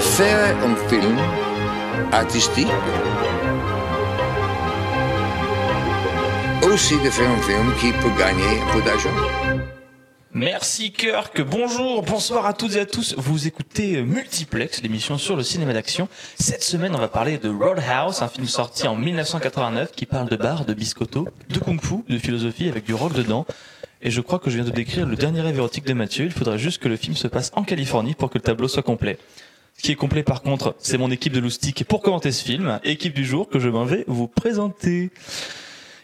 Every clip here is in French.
faire un film artistique, aussi de faire un film qui peut gagner un peu d'argent. Merci Kirk, bonjour, bonsoir à toutes et à tous. Vous écoutez Multiplex, l'émission sur le cinéma d'action. Cette semaine, on va parler de Roadhouse, un film sorti en 1989 qui parle de bar, de biscotto, de kung-fu, de philosophie avec du rock dedans. Et je crois que je viens de décrire le dernier rêve érotique de Mathieu. Il faudrait juste que le film se passe en Californie pour que le tableau soit complet. Ce qui est complet par contre, c'est mon équipe de Loustic pour commenter ce film. Équipe du jour que je m'en vais vous présenter.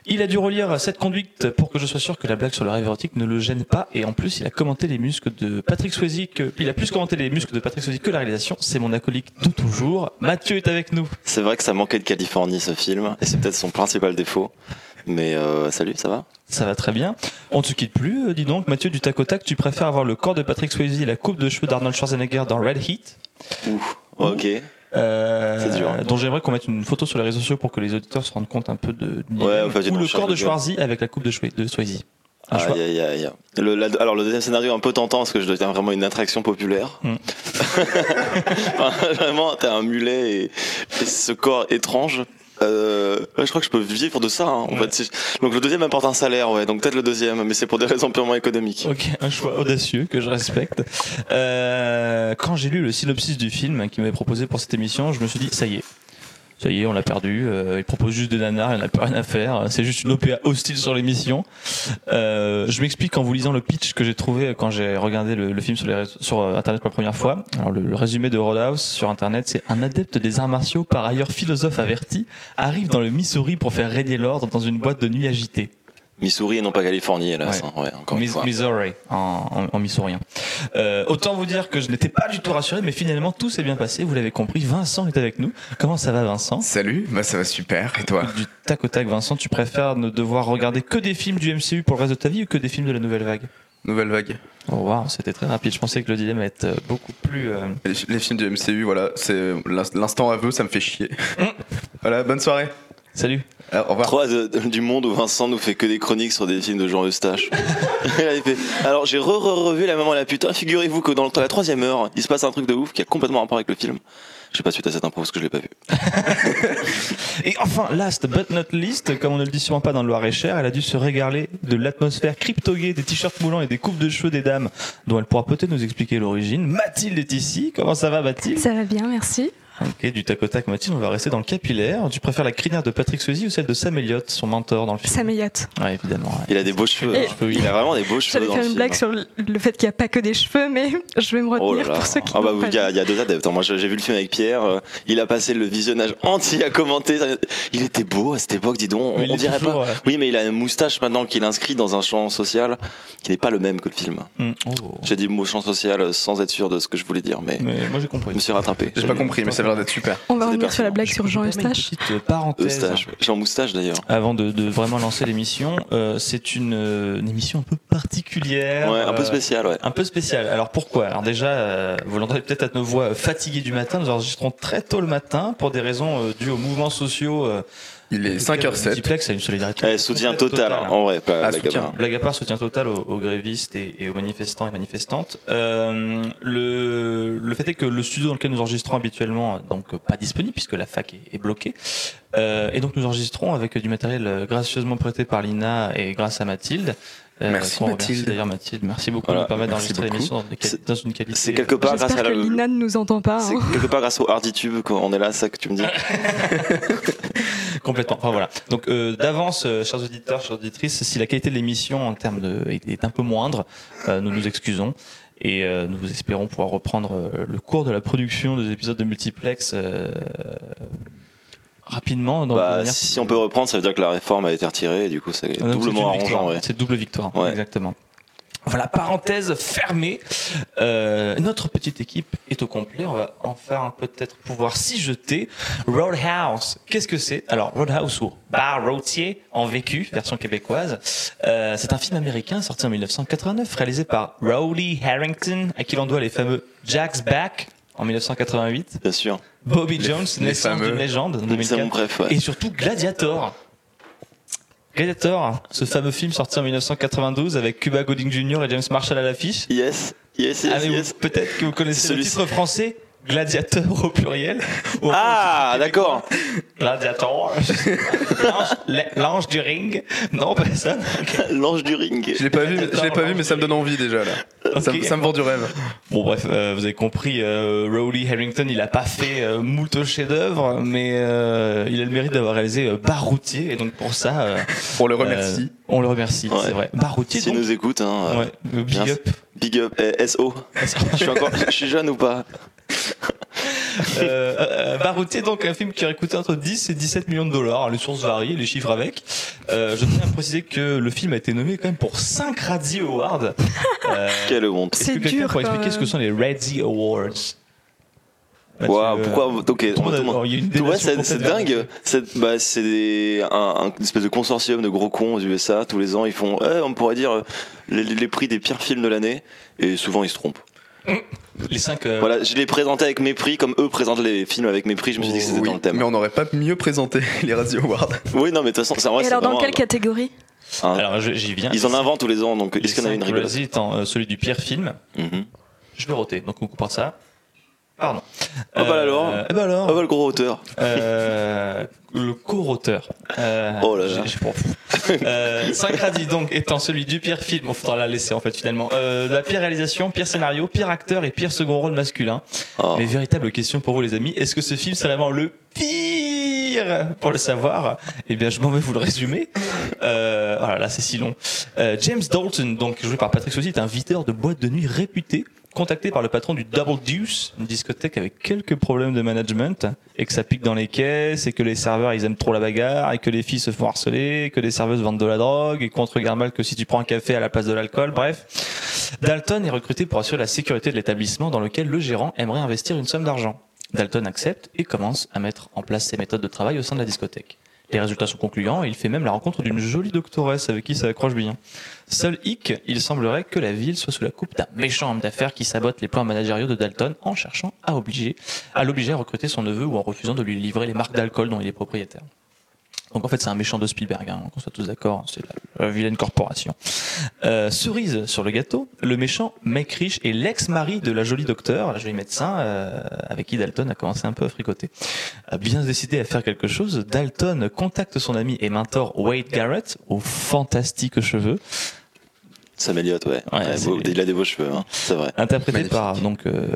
Il a dû relire cette conduite pour que je sois sûr que la blague sur le rêve érotique ne le gêne pas. Et en plus, il a commenté les muscles de Patrick Swayze. Que, il a plus commenté les muscles de Patrick Swayze que la réalisation. C'est mon acolyte de toujours. Mathieu est avec nous. C'est vrai que ça manquait de Californie ce film, et c'est peut-être son principal défaut. Mais euh, salut, ça va? Ça va très bien. On ne te quitte plus, euh, dis donc. Mathieu, du tac au tac, tu préfères avoir le corps de Patrick Swayze et la coupe de cheveux d'Arnold Schwarzenegger dans Red Heat Ouh, ok. euh, dur. dont j'aimerais qu'on mette une photo sur les réseaux sociaux pour que les auditeurs se rendent compte un peu de, Ouais, enfin, ou le corps de. Schwarzy avec la coupe de, Schwe- de Swayze. Le, la- alors le deuxième scénario est un peu tentant parce que je deviens vraiment une attraction populaire. Mm. Enfin, vraiment, t'as un mulet et, et ce corps étrange. Euh, ouais, je crois que je peux vivre de ça. hein, en Ouais. fait. Si- Donc le deuxième apporte un salaire, ouais. Donc peut-être le deuxième, mais c'est pour des raisons purement économiques. Ok, un choix audacieux que je respecte. Euh, quand j'ai lu le synopsis du film qui m'avait proposé pour cette émission, je me suis dit ça y est. Ça y est, on l'a perdu. Euh, il propose juste des nanars, il n'a plus rien à faire. C'est juste une OPA hostile sur l'émission. Euh, je m'explique en vous lisant le pitch que j'ai trouvé quand j'ai regardé le, film sur, euh, Internet pour la première fois. Alors le, le résumé de Roadhouse sur Internet, c'est un adepte des arts martiaux, par ailleurs philosophe averti, arrive dans le Missouri pour faire régner l'ordre dans une boîte de nuit agitée. Missouri et non pas Californie, hélas. Ouais. hein, ouais, encore une Mis- fois. Missouri, en, en, en missourien. Euh, autant vous dire que je n'étais pas du tout rassuré, mais finalement tout s'est bien passé. Vous l'avez compris, Vincent est avec nous. Comment ça va, Vincent? Salut, bah ça va super. Et toi? Du tac au tac, Vincent, tu préfères ne devoir regarder que des films du MCU pour le reste de ta vie ou que des films de la nouvelle vague? Nouvelle vague. Oh wow, c'était très rapide. Je pensais que le dilemme allait être euh, beaucoup plus. euh, Les, les films du MCU, voilà, c'est l'ins- l'instant aveu, ça me fait chier. voilà, bonne soirée. Salut. Alors, au revoir. Trois de- de- du monde où Vincent nous fait que des chroniques sur des films de Jean Eustache. Alors j'ai re-re-revu la maman et la putain. Figurez-vous que dans la troisième heure, il se passe un truc de ouf qui a complètement rapport avec le film. Je sais pas suite à cette impro parce que je l'ai pas vu. Et enfin, last but not least, comme on ne le dit sûrement pas dans le Loir-et-Cher, elle a dû se régaler de l'atmosphère crypto-gay, des t-shirts moulants et des coupes de cheveux des dames, dont elle pourra peut-être nous expliquer l'origine. Mathilde est ici. Comment ça va, Mathilde? Ça va bien, merci. Ok, du tac au tac, Mathilde, on va rester dans le capillaire. Tu préfères la crinière de Patrick Swayze ou celle de Sam Elliott, son mentor dans le film? Ça m'éyote. Ouais, évidemment. ouais. Il a des beaux cheveux. Hein. Il a vraiment des beaux cheveux J'allais faire le une film. blague sur le fait qu'il n'y a pas que des cheveux, mais je vais me Oh là retenir là. pour ceux qui Ah bah, il y, a, il y a deux adeptes. Moi, j'ai vu le film avec Pierre. euh, Il a passé le visionnage entier à commenter. Il était beau à cette époque, dis donc. On, Mais dirait toujours, pas. Oui, mais il a une moustache maintenant qu'il inscrit dans un champ social qui n'est pas le même que le film. Hum, oh. J'ai dit mot champ social sans être sûr de ce que je voulais dire, mais Mais moi j'ai je compris. me suis rattrapé. J'ai pas compris, mais ça a l'air d'être super. On va revenir sur la blague sur Jean Eustache. Petite parenthèse. Eustache. En moustache d'ailleurs. Avant de, de vraiment lancer l'émission, euh, c'est une, euh, une émission un peu particulière. Ouais, un peu euh, spécial, ouais. Un peu spécial. Alors pourquoi? Alors déjà, euh, vous l'entendez peut-être à nos voix fatiguées du matin. Nous enregistrons très tôt le matin pour des raisons euh, dues aux mouvements sociaux. Euh, Il est 5h07. Multiplex a une solidarité. Eh, soutien complète, total, totale. en vrai. Pas Ah, la soutien. gamin. Blague à part, soutien total aux, aux grévistes et, et aux manifestants et manifestantes. Euh, le, le fait est que le studio dans lequel nous enregistrons habituellement, donc euh, pas disponible puisque la fac est, est bloquée, euh, et donc nous enregistrons avec du matériel euh, gracieusement prêté par l'Ina et grâce à Mathilde. Euh, Merci, Mathilde. D'ailleurs Mathilde, merci beaucoup Voilà, de nous permettre d'enregistrer l'émission dans, une qualité. C'est quelque part grâce à que la. Lina ne nous entend pas. C'est hein. quelque part grâce au Harditube qu'on est là, c'est ça que tu me dis. Complètement. Enfin voilà. Donc euh, d'avance, euh, chers auditeurs, chères auditrices, si la qualité de l'émission en termes de est, un peu moindre, euh, nous nous excusons et euh, nous espérons pouvoir reprendre euh, le cours de la production des épisodes de multiplex euh, rapidement. Dans Bah, si on peut reprendre, ça veut dire que la réforme a été retirée et du coup, c'est Ah, doublement c'est victoire. arrangeant, ouais. C'est double victoire, Ouais. exactement. Voilà, parenthèse fermée. Euh, notre petite équipe est au complet. On va enfin peut-être pouvoir s'y jeter. Roadhouse, qu'est-ce que c'est? Alors, Roadhouse ou Bar Routier en vécu, version québécoise. Euh, c'est un film américain sorti en 1989, réalisé par Rowley Harrington, à qui l'on doit les fameux Jack's Back en 1988, Bien sûr. Bobby Jones, Les naissance d'une légende en C'est 2004, mon préf, ouais. et surtout Gladiator. Gladiator, ce fameux film sorti en 1992 avec Cuba Gooding Jr. et James Marshall à l'affiche. Yes, yes, yes, Ah, peut-être que vous connaissez le Celui-ci. titre français? Gladiator au pluriel. Ah, d'accord. Gladiator. L'ange- L'ange du ring. Non, personne. L'ange du ring. Je l'ai pas vu, je l'ai pas vu, mais ça me donne envie déjà là. Ça, ça me vend du rêve. Bon bref, euh, vous avez compris, euh, Rowley Harrington, il a pas fait euh, moult chefs-d'œuvre, mais euh, il a le mérite d'avoir réalisé euh, Baroutier, et donc pour ça, euh, On le remercie. euh, on le remercie, Ouais. c'est vrai. Baroutier, S'il donc. nous écoute, hein, Ouais, big up. big up, eh, SO. Je suis encore, je suis jeune ou pas? Euh, euh, Baroutier, donc un film qui aurait coûté entre 10 et 17 millions de dollars. Les sources varient, les chiffres avec. Euh, je tiens à préciser que le film a été nommé quand même pour 5 Razzie Awards. Euh, Quelle honte. Est-ce C'est que quelqu'un dur, pourrait expliquer ce que sont les Razzie Awards? Waouh, euh, pourquoi a une Ouais, c'est dingue. C'est bah, c'est des- un, un- une espèce de consortium de gros cons aux USA. Tous les ans, ils font, eh, on pourrait dire, les, les prix des pires films de l'année. Et souvent, ils se trompent. Les 5 Voilà, je les présentais avec mépris, comme eux présentent les films avec mépris. Je me suis dit que c'était Oui, dans le thème. mais on n'aurait pas mieux présenté les Radio Awards. Oui, non, mais de toute façon, c'est en vrai, Et c'est alors, dans quelle un- catégorie un- Alors j'y viens. Ils en inventent tous les ans, donc est-ce qu'il y en a une cinq rigolote Razzie étant euh, celui du pire film. Mhm. Je vais roter, donc on coupera ça. Pardon. Ah bah alors. Eh bah alors. Ah bah, le gros auteur. Euh, le co-auteur. Euh, Oh là là. j'ai- j'ai pas fou. Euh, Syncradie, donc, étant celui du pire film, on faudra la laisser, en fait, finalement. Euh, la pire réalisation, pire scénario, pire acteur et pire second rôle masculin. Oh. Mais véritable question pour vous, les amis. Est-ce que ce film, c'est vraiment le pire? Pour le savoir, eh bien, je m'en vais vous le résumer. Euh, voilà, là, c'est si long. Euh, James Dalton, donc, joué par Patrick Swayze, est un videur de boîte de nuit réputé contacté par le patron du Double Deuce, une discothèque avec quelques problèmes de management, et que ça pique dans les caisses, et que les serveurs ils aiment trop la bagarre, et que les filles se font harceler, et que les serveuses vendent de la drogue, et qu'on te regarde mal que si tu prends un café à la place de l'alcool, bref. Dalton est recruté pour assurer la sécurité de l'établissement dans lequel le gérant aimerait investir une somme d'argent. Dalton accepte et commence à mettre en place ses méthodes de travail au sein de la discothèque. Les résultats sont concluants et il fait même la rencontre d'une jolie doctoresse avec qui ça accroche bien. Seul hic, il semblerait que la ville soit sous la coupe d'un méchant homme d'affaires qui sabote les plans managériaux de Dalton en cherchant à obliger, à l'obliger à recruter son neveu ou en refusant de lui livrer les marques d'alcool dont il est propriétaire. Donc en fait c'est un méchant de Spielberg, hein, qu'on soit tous d'accord, c'est la, la vilaine corporation. Euh, cerise sur le gâteau, le méchant mec riche est l'ex-mari de la jolie docteur, la jolie médecin, euh, avec qui Dalton a commencé un peu à fricoter. Bien décidé à faire quelque chose, Dalton contacte son ami et mentor Wade Garrett, aux fantastiques cheveux, Sam Elliott, ouais. Ouais, Ouais, c'est- beau- il a des beaux cheveux, hein. c'est vrai. interprété Magnifique. par donc euh,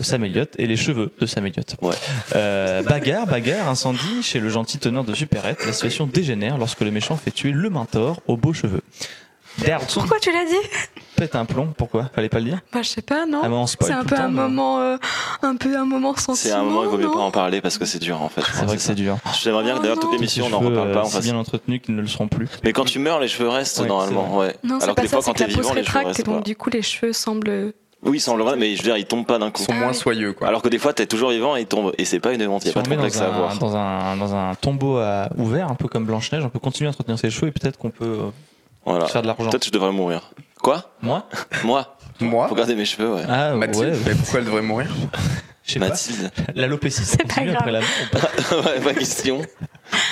Sam Elliott et les cheveux de Sam Elliott. Ouais. Euh, bagarre, bagarre, incendie chez le gentil teneur de supérette. La situation dégénère lorsque le méchant fait tuer le mentor aux beaux cheveux. Pourquoi tu l'as dit? Pète un plomb. Pourquoi? Fallait pas le dire? Bah, je sais pas, non Ah, C'est un peu temps, un mais- moment, euh, un peu un moment C'est sentiment. un moment il vaut mieux pas en parler parce que c'est dur en fait. C'est vrai que c'est dur. J'aimerais bien que Oh d'ailleurs toute l'émission on n'en reparle pas euh, en si fait. bien entretenus qu'ils ne le seront plus. Mais quand tu meurs, les cheveux restent normalement, ouais. Non, c'est Alors que pas des ça, fois, c'est quand t'es vivant, se les cheveux rétracte et restent donc du coup les cheveux semblent. Oui, ça on le mais je veux dire, ils tombent pas d'un coup. Ils sont Ah moins oui. soyeux, quoi. Alors que des fois, t'es toujours vivant et ils tombent. Et c'est pas une honte, il y a Si pas de complexe dans à un, avoir. dans un dans un tombeau à- ouvert, un peu comme Blanche Neige, on peut continuer à entretenir ses cheveux et peut-être qu'on peut euh, Voilà. faire de l'argent. Peut-être que je devrais mourir. Quoi Moi Moi Moi Faut garder mes cheveux, ouais. Ah Mathilde, ouais. mais pourquoi elle devrait mourir Je sais pas. Mathilde. L'alopécie, C'est pas continue grave. après la mort ou pas ouais, pas question.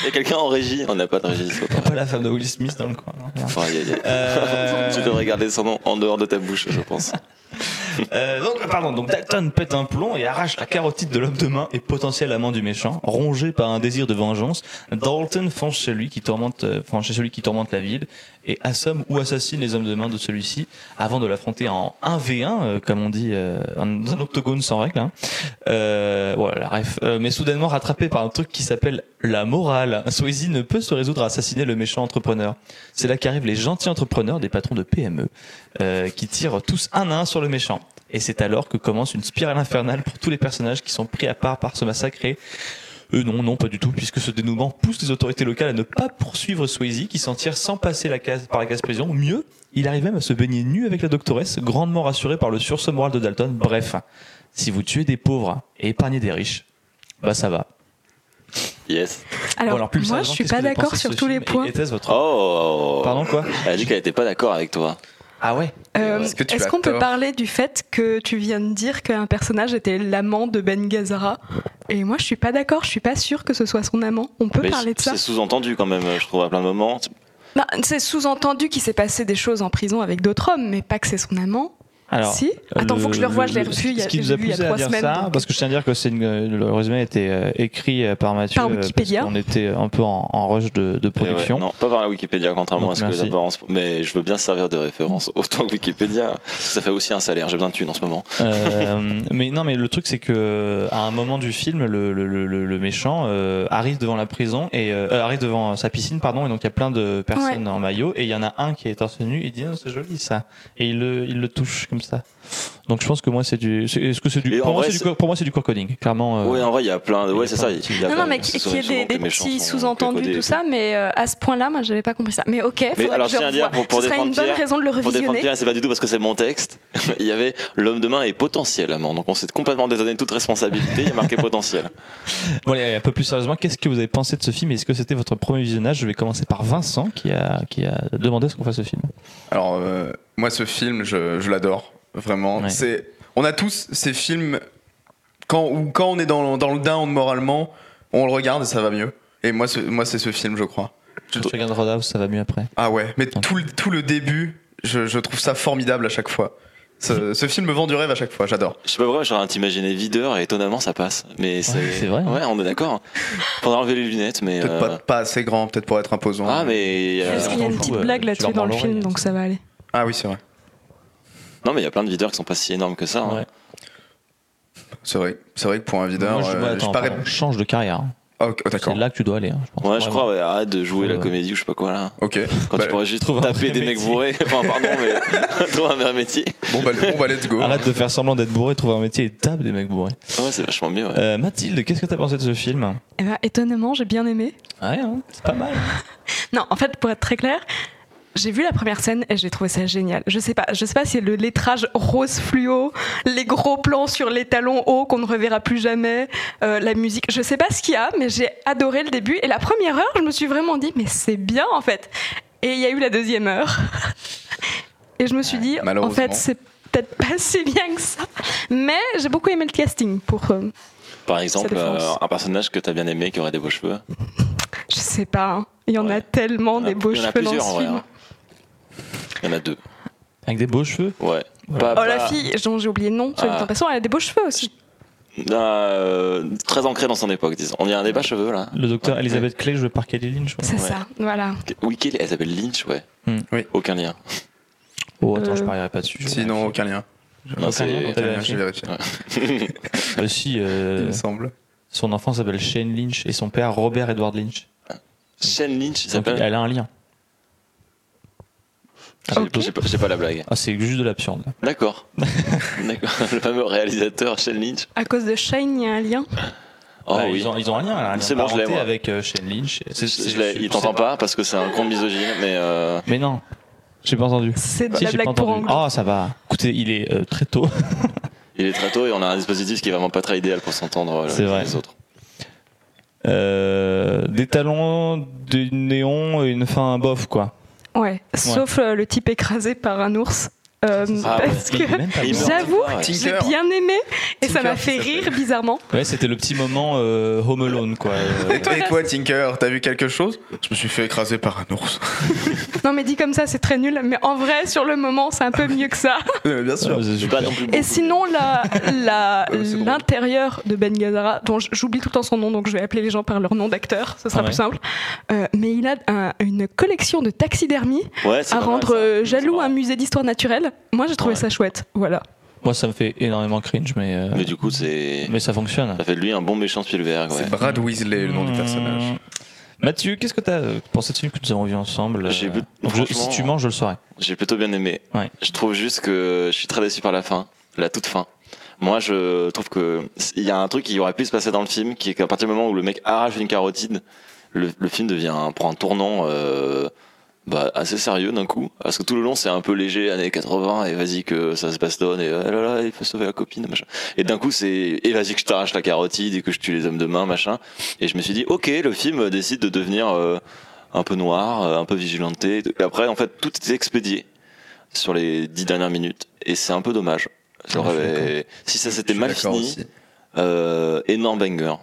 Il y a quelqu'un en régie On n'a pas de régie, c'est T'as pas pas la femme de Will Smith dans le coin. Enfin, aïe, aïe, aïe. Euh, Tu devrais garder son nom en dehors de ta bouche, je pense. Euh, donc, pardon, donc Dalton pète un plomb et arrache la carotide de l'homme de main et potentiel amant du méchant. Rongé par un désir de vengeance, Dalton fonce chez lui qui tourmente, euh, fonce chez celui qui tourmente la ville et assomme ou assassine les hommes de main de celui-ci avant de l'affronter en 1v1, euh, comme on dit, euh, en- dans un octogone sans règle. Hein. Euh, voilà, bref. Euh, mais soudainement rattrapé par un truc qui s'appelle la morale, Swayze ne peut se résoudre à assassiner le méchant entrepreneur. C'est là qu'arrivent les gentils entrepreneurs des patrons de PME, euh, qui tirent tous un à un sur le méchant. Et c'est alors que commence une spirale infernale pour tous les personnages qui sont pris à part par ce massacre et euh, non, non, pas du tout, puisque ce dénouement pousse les autorités locales à ne pas poursuivre Swayze, qui s'en tire sans passer la case, par la case prison. Mieux, Il arrive même à se baigner nu avec la doctoresse, grandement rassuré par le sursaut moral de Dalton. Bref, si vous tuez des pauvres et épargnez des riches, bah ça va. Yes. Alors, Bon, moi, je suis pas d'accord sur tous les points. Et votre... Oh Pardon quoi Elle a dit qu'elle était pas d'accord avec toi. Ah ouais Euh, Est-ce qu'on peut parler du fait que tu viens de dire qu'un personnage était l'amant de Ben Gazzara Et moi, je suis pas d'accord. Je suis pas sûre que ce soit son amant. On peut Mais parler de ça c'est sous-entendu quand même, je trouve, à plein de moments. Bah, C'est sous-entendu qu'il s'est passé des choses en prison avec d'autres hommes, mais pas que c'est son amant. Alors, si Attends, faut que je le revoie. Je l'ai revu il y a, ce qui je nous a vu il y a poussé à trois dire semaines. ça, donc- parce que je tiens à dire que c'est une- le résumé a été euh, écrit euh, par Mathieu Par euh, Wikipédia. parce qu'on était un peu en, en rush de, de ouais, production. non, pas par la Wikipédia, contrairement Donc, à ce que merci. les apparences. Mais je veux bien servir de référence autant que Wikipédia. que Ça fait aussi un salaire, j'ai besoin de thunes en ce moment. Euh, mais non, mais le truc c'est que à un moment du film, le, le, le, le méchant euh, arrive devant la prison et euh, euh, arrive devant sa piscine, pardon, et donc il y a plein de personnes en maillot et il y en a un qui est torse nu. Il dit oh, c'est joli ça et il le, il le touche comme ça. Donc je pense que moi c'est du, est-ce que c'est du, pour moi vrai, c'est du, c'est- co- pour moi c'est du cocoding, clairement. euh, Ouais, en vrai, il y a plein de. Ouais, c'est ça. y a Non, non, mais qui- c'est qu'il y ait souvent des, petits sous-entendus, tout ça, mais euh, à ce point-là, moi, j'avais pas compris ça. Mais ok, faudrait alors, que je je tiens à dire, pour- pour Ce serait une défendre bonne Pierre, raison de le Pour défendre revisionner. Pierre, c'est pas du tout parce que c'est mon texte. Il y avait l'homme de main est potentiel amant. Donc on s'est complètement dédonné toute responsabilité. Il y a marqué potentiel. Bon, allez, un peu plus sérieusement, qu'est-ce que vous avez pensé de ce film? Est-ce que c'était votre premier visionnage? Je vais commencer par Vincent qui a, qui a demandé ce qu'on fasse ce film. Alors, euh, moi, ce film, je, je l'adore. Vraiment. Ouais. C'est, on a tous ces films, quand, où quand on est dans, dans le down moralement, on le regarde et ça va mieux. Et moi, ce- moi c'est ce film, je crois. Tu regardes Roadhouse, ça va mieux après. Ah ouais, mais tout, le- tout le début, je, je trouve ça formidable à chaque fois. Ce, ce film me vend du rêve à chaque fois, j'adore. Je sais pas pourquoi, j'aurais un t'imaginer videur et étonnamment ça passe. Mais c'est. c'est vrai, hein. Ouais, on est d'accord. Faudra enlever les lunettes, mais. Peut-être euh, pas, pas assez grand, peut-être pour être imposant. Ah, mais. il y a- Parce qu'il y a une petite euh, blague là-dessus dans le film, donc ça va aller. Ah oui, c'est vrai. Non, mais il y a plein de videurs qui sont pas si énormes que ça. hein. C'est vrai. C'est vrai que pour un videur, Moi, je, euh, je parais. pardon, change de carrière. hein. Ah, ok, d'accord. C'est là que tu dois aller, hein, je pense. Ouais, je crois, ouais, arrête de jouer Ouais, la comédie ou je sais pas quoi là. Ok. Quand Bah, tu pourrais juste taper des mecs bourrés. Enfin, pardon, mais trouve un vrai métier. bon, bah, bon, bah, let's go. Arrête de faire semblant d'être bourré, trouve un métier et tape des mecs bourrés. Ouais, c'est vachement mieux. Ouais. Euh, Mathilde, qu'est-ce que t'as pensé de ce film? Eh ben, étonnamment, j'ai bien aimé. Ouais, hein, c'est pas mal. Non, en fait, pour être très clair, j'ai vu la première scène et j'ai trouvé ça génial. Je sais pas, je sais pas si c'est le lettrage rose fluo, les gros plans sur les talons hauts qu'on ne reverra plus jamais, euh, la musique, je sais pas ce qu'il y a, mais j'ai adoré le début et la première heure, je me suis vraiment dit mais c'est bien en fait. Et il y a eu la deuxième heure et je me suis dit en fait c'est peut-être pas si bien que ça, mais j'ai beaucoup aimé le casting pour euh, Par exemple, euh, un personnage que t'as bien aimé qui aurait des beaux cheveux? je sais pas, hein. Il y en a tellement en a- des beaux cheveux dans ce film. hein. Il y en a deux. Avec des beaux cheveux Ouais. Pas- Oh la fille dont j'ai oublié le nom, Ah. en passant, elle a des beaux cheveux aussi. Euh, très ancré dans son époque, disons. On y a un débat cheveux là. Le docteur Elizabeth Clay joué par Kelly Lynch. C'est Ouais. ça, voilà. Oui, Kelly, elle s'appelle Lynch, ouais. Hmm. Oui. Aucun lien. Oh, attends, Euh, je parierai pas dessus. Sinon, aucun lien. Non, Aucun lien, j'ai vérifié. Euh, si, euh, Il me semble. son enfant s'appelle Shane Lynch et son père Robert Edward Lynch. Shane Lynch, s'appelle. elle a un lien. J'ai j'ai pas, la blague. Ah, c'est juste de l'absurde. D'accord. D'accord. Le fameux réalisateur Shane Lynch. À cause de Shane, il y a un lien. Oh Bah, oui. ils, ont, ils ont un lien, un lien C'est bon, je l'ai, avec euh, Shane Lynch. Je l'ai- c'est- il t'entend pas parce que c'est un con misogyne, mais euh, Mais non, j'ai pas entendu. C'est de Si, la blague pour. Ah, ça va. Écoutez, il est euh, très tôt. il est très tôt et on a un dispositif qui est vraiment pas très idéal pour s'entendre euh, uns les autres. Euh, des talons, des néons et une fin bof, quoi. Ouais, sauf euh, le type écrasé par un ours. Euh, Ah parce que J'avoue, j'ai bien aimé et ça m'a fait ça rire bizarrement. Ouais, c'était le petit moment euh, Home Alone, quoi. Euh, Et toi, et toi, Tinker, t'as vu quelque chose? Je me suis fait écraser par un ours. Non mais dit comme ça c'est très nul, mais en vrai sur le moment c'est un peu mieux que ça. Bien sûr. ouais, pas non plus Et sinon Euh, l'intérieur de Ben Gazzara, dont j'oublie tout le temps son nom donc je vais appeler les gens par leur nom d'acteur, ce sera Ah ouais. plus simple. Euh, mais il a un- une collection de c'est à mal, rendre ça. euh, jaloux un musée d'histoire naturelle. Moi j'ai trouvé Ouais. ça chouette, voilà. Moi, ça me fait énormément cringe, mais, euh, Mais du coup, c'est. mais ça fonctionne. Ça fait de lui un bon méchant Spielberg, ouais. C'est Brad Weasley, le nom du personnage. Mmh. Mathieu, qu'est-ce que t'as euh, pensé de ce film que nous avons vu ensemble J'ai euh, vu- je- franchement- Si tu manges, je le saurai. J'ai plutôt bien aimé. Ouais. Je trouve juste que je suis très déçu par la fin, la toute fin. Moi, je trouve que il y a un truc qui aurait pu se passer dans le film, qui est qu'à partir du moment où le mec arrache une carotide, le, le film devient prend un tournant euh, bah, assez sérieux d'un coup. Parce que tout le long, c'est un peu léger, années 80, et vas-y que ça se bastonne, et ah là là, il faut sauver la copine, machin. Et d'un coup, c'est, et vas-y que je t'arrache la carotide, et que je tue les hommes de main, machin. Et je me suis dit, ok, le film décide de devenir euh, un peu noir, euh, un peu vigilanté. Et après, en fait, tout est expédié sur les dix dernières minutes, et c'est un peu dommage. Si ça s'était mal fini, euh, énorme banger.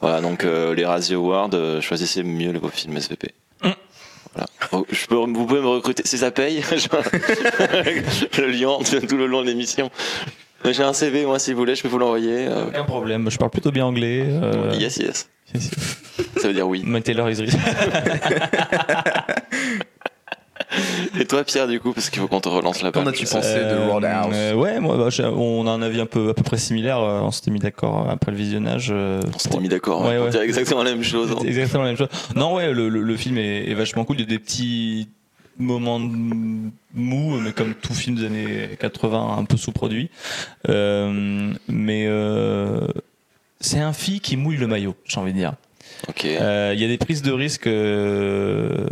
Voilà, donc euh, les Razzie Awards, euh, choisissez mieux vos films SVP. Voilà. Oh, Je peux, vous pouvez me recruter, si ça paye, le lien tout le long de l'émission. J'ai un CV, moi, si vous voulez, je peux vous l'envoyer. euh, Aucun problème, je parle plutôt bien anglais. euh, Yes, yes. yes, yes. Ça veut dire oui. Rich. Et toi, Pierre, du coup, parce qu'il faut qu'on te relance la Qu'en as-tu pensé de Roadhouse euh, Ouais, moi, bah, j'ai- on a un avis un peu à peu près similaire. euh, On s'était mis d'accord après le visionnage. euh, On s'était pour- mis d'accord Ouais, hein, pour ouais. dire exactement la même chose. C'est exactement la même chose. Non, ouais, le, le- le film est, est vachement cool. Il y a des petits moments de mou, mais comme tout film des années 80, un peu sous-produit. Euh, mais euh, c'est un film qui mouille le maillot, j'ai envie de dire. Ok. Euh, Il y a des prises de risque euh,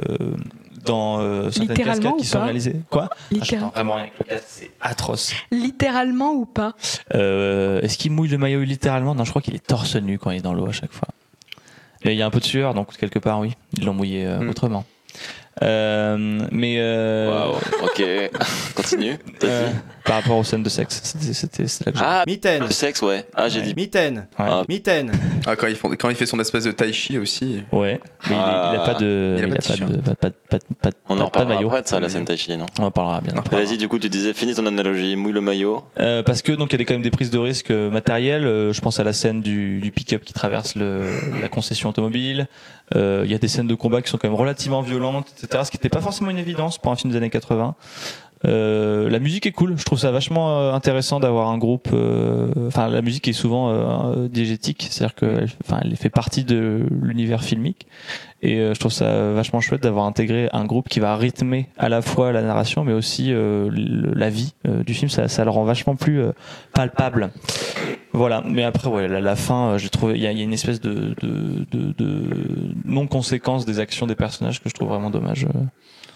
dans euh, certaines Littéralement cascades ou qui sont pas réalisées. Quoi Ah, Littéral- j'entends vraiment rien avec le casque, c'est atroce. Littéralement ou pas Euh, Est-ce qu'il mouille le maillot littéralement? Non, je crois qu'il est torse nu quand il est dans l'eau à chaque fois. Et il y a un peu de sueur, donc quelque part, oui, ils l'ont mouillé euh, Hmm. autrement. Euh, mais euh, Waouh. Ok. Continue. Euh, par rapport aux scènes de sexe, c'était c'était- c'est là que j'ai- Ah, Mitaine. le sexe, ouais. Ah, j'ai dit. Mitaine. Ouais. Ah. Mitaine. Ah, quand, il font- quand il fait son espèce de tai chi aussi. Ouais, mais il- il, a pas de, Il a pas de il a pas de, pas, pas, pas, pas, On pas- en pas de reparlera maillot. après de ça, la scène tai chi, non? On en parlera bien. après. Vas-y, du coup, tu disais, finis ton analogie, mouille le maillot. Euh, parce que donc il y a des- quand même des prises de risque matérielles. Je pense à la scène du, du pick-up qui traverse le, la concession automobile. Euh, Il y a des scènes de combat qui sont quand même relativement violentes, etc. Ce qui n'était pas forcément une évidence pour un film des années 80. Euh, la musique est cool. Je trouve ça vachement euh, intéressant d'avoir un groupe. euh, Enfin, la musique est souvent euh, diégétique, c'est-à-dire qu'elle enfin, elle fait partie de l'univers filmique. Et je trouve ça vachement chouette d'avoir intégré un groupe qui va rythmer à la fois la narration, mais aussi la vie du film. Ça, ça le rend vachement plus palpable. Voilà. Mais après, ouais, la, la fin, j'ai trouvé, il y y a une espèce de, de, de, de non-conséquence des actions des personnages que je trouve vraiment dommage.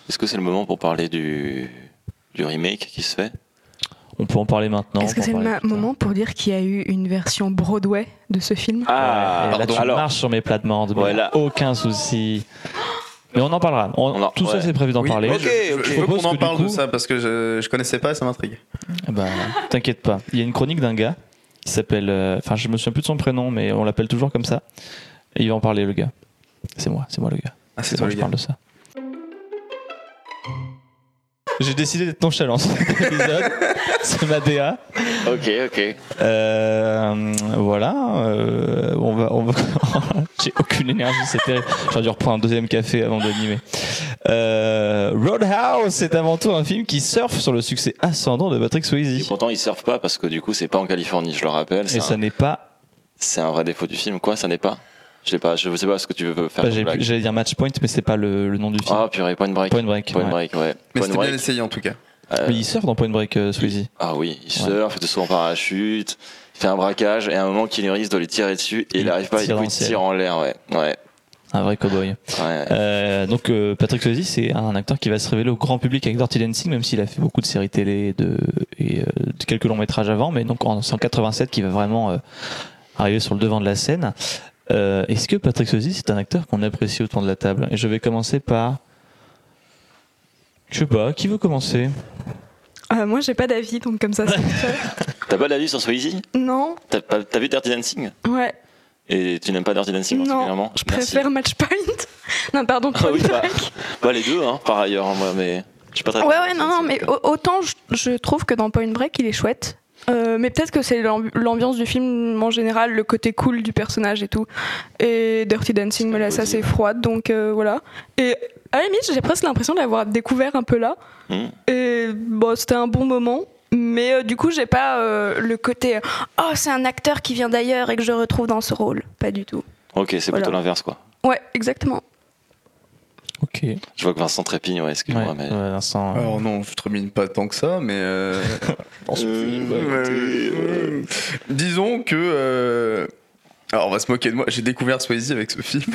Est-ce que c'est le moment pour parler du, du remake qui se fait On peut en parler maintenant. Est-ce que c'est le moment pour dire qu'il y a eu une version Broadway de ce film Ah, Ouais, là, tu alors, marches sur mes plates-bandes, mais Voilà. aucun souci. Mais on en parlera. On- On en- tout ça, ouais. c'est prévu d'en Oui, parler. Ok, je, je- ok. je Je veux propose qu'on en parle coup- de ça parce que je, je connaissais pas, ça m'intrigue. Bah, t'inquiète pas. Il y a une chronique d'un gars qui s'appelle. euh, Enfin, je me souviens plus de son prénom, mais on l'appelle toujours comme ça. Et il va en parler, le gars. C'est moi, c'est moi le gars. Ah, C'est c'est moi toi je parle de ça. J'ai décidé d'être nonchalant cet épisode. c'est ma DA. ok, ok. Euh, voilà. euh, on va. On va... J'ai aucune énergie, c'est terrible. J'aurais dû reprendre un deuxième café avant d'animer. Euh, Roadhouse, c'est avant tout un film qui surfe sur le succès ascendant de Patrick Et Swayze. pourtant, ils surfent pas parce que du coup, c'est pas en Californie, je le rappelle. Et ça n'est pas c'est un vrai défaut du film. Quoi, ça n'est pas? Je sais pas, je sais pas ce que tu veux faire. Bah. J'allais dire Match Point, mais c'est pas le, le nom du film. Ah, purée, Point Break. Point Break. Point ouais. Break, ouais. Mais c'était bien essayé en tout cas. euh, Mais il surfe dans Point Break, euh, Swayze. Ah oui, il surfe, il fait souvent en parachute, il fait un braquage, et à un moment, Keanu Reeves doit lui tirer dessus, et il Il n'arrive pas, il le ciel. tire en l'air, ouais. Ouais. Un vrai cowboy. ouais. Euh, donc euh, Patrick Swayze, c'est un acteur qui va se révéler au grand public avec Dirty Dancing, même s'il a fait beaucoup de séries télé et de, et, euh, de quelques longs métrages avant, mais donc en 187 qui va vraiment euh, arriver sur le devant de la scène. Euh, Est-ce que Patrick Swayze, c'est un acteur qu'on apprécie autour de la table Et je vais commencer par... Je sais pas, qui veut commencer Euh, Moi, j'ai pas d'avis, donc comme ça, c'est fait. T'as pas d'avis sur Swayze Non, T'as vu Dirty Dancing ouais, Et tu n'aimes pas Dirty Dancing particulièrement non, je Merci. préfère Matchpoint. non, pardon, Ah Point oui, bah, bah, les deux, hein, par ailleurs, hein, moi, mais je suis pas très. Ouais, ouais, non, non, mais au- autant je, je trouve que dans Point Break, il est chouette. Euh, mais peut-être que c'est l'ambi- l'ambiance du film en général, le côté cool du personnage et tout. Et Dirty Dancing me laisse assez froide, donc euh, voilà. Et à la limite, j'ai presque l'impression de l'avoir découvert un peu là. Hmm. Et bon, c'était un bon moment. Mais euh, du coup, j'ai pas le côté oh, c'est un acteur qui vient d'ailleurs et que je retrouve dans ce rôle. Pas du tout. Ok, c'est Voilà. plutôt l'inverse, quoi. Ouais, exactement. Ok. Je vois que Vincent trépigne, ouais, excuse-moi, mais. ouais, Vincent. Alors non, je termine pas tant que ça, mais euh, euh, disons que euh, alors on va se moquer de moi. J'ai découvert Swayze avec ce film.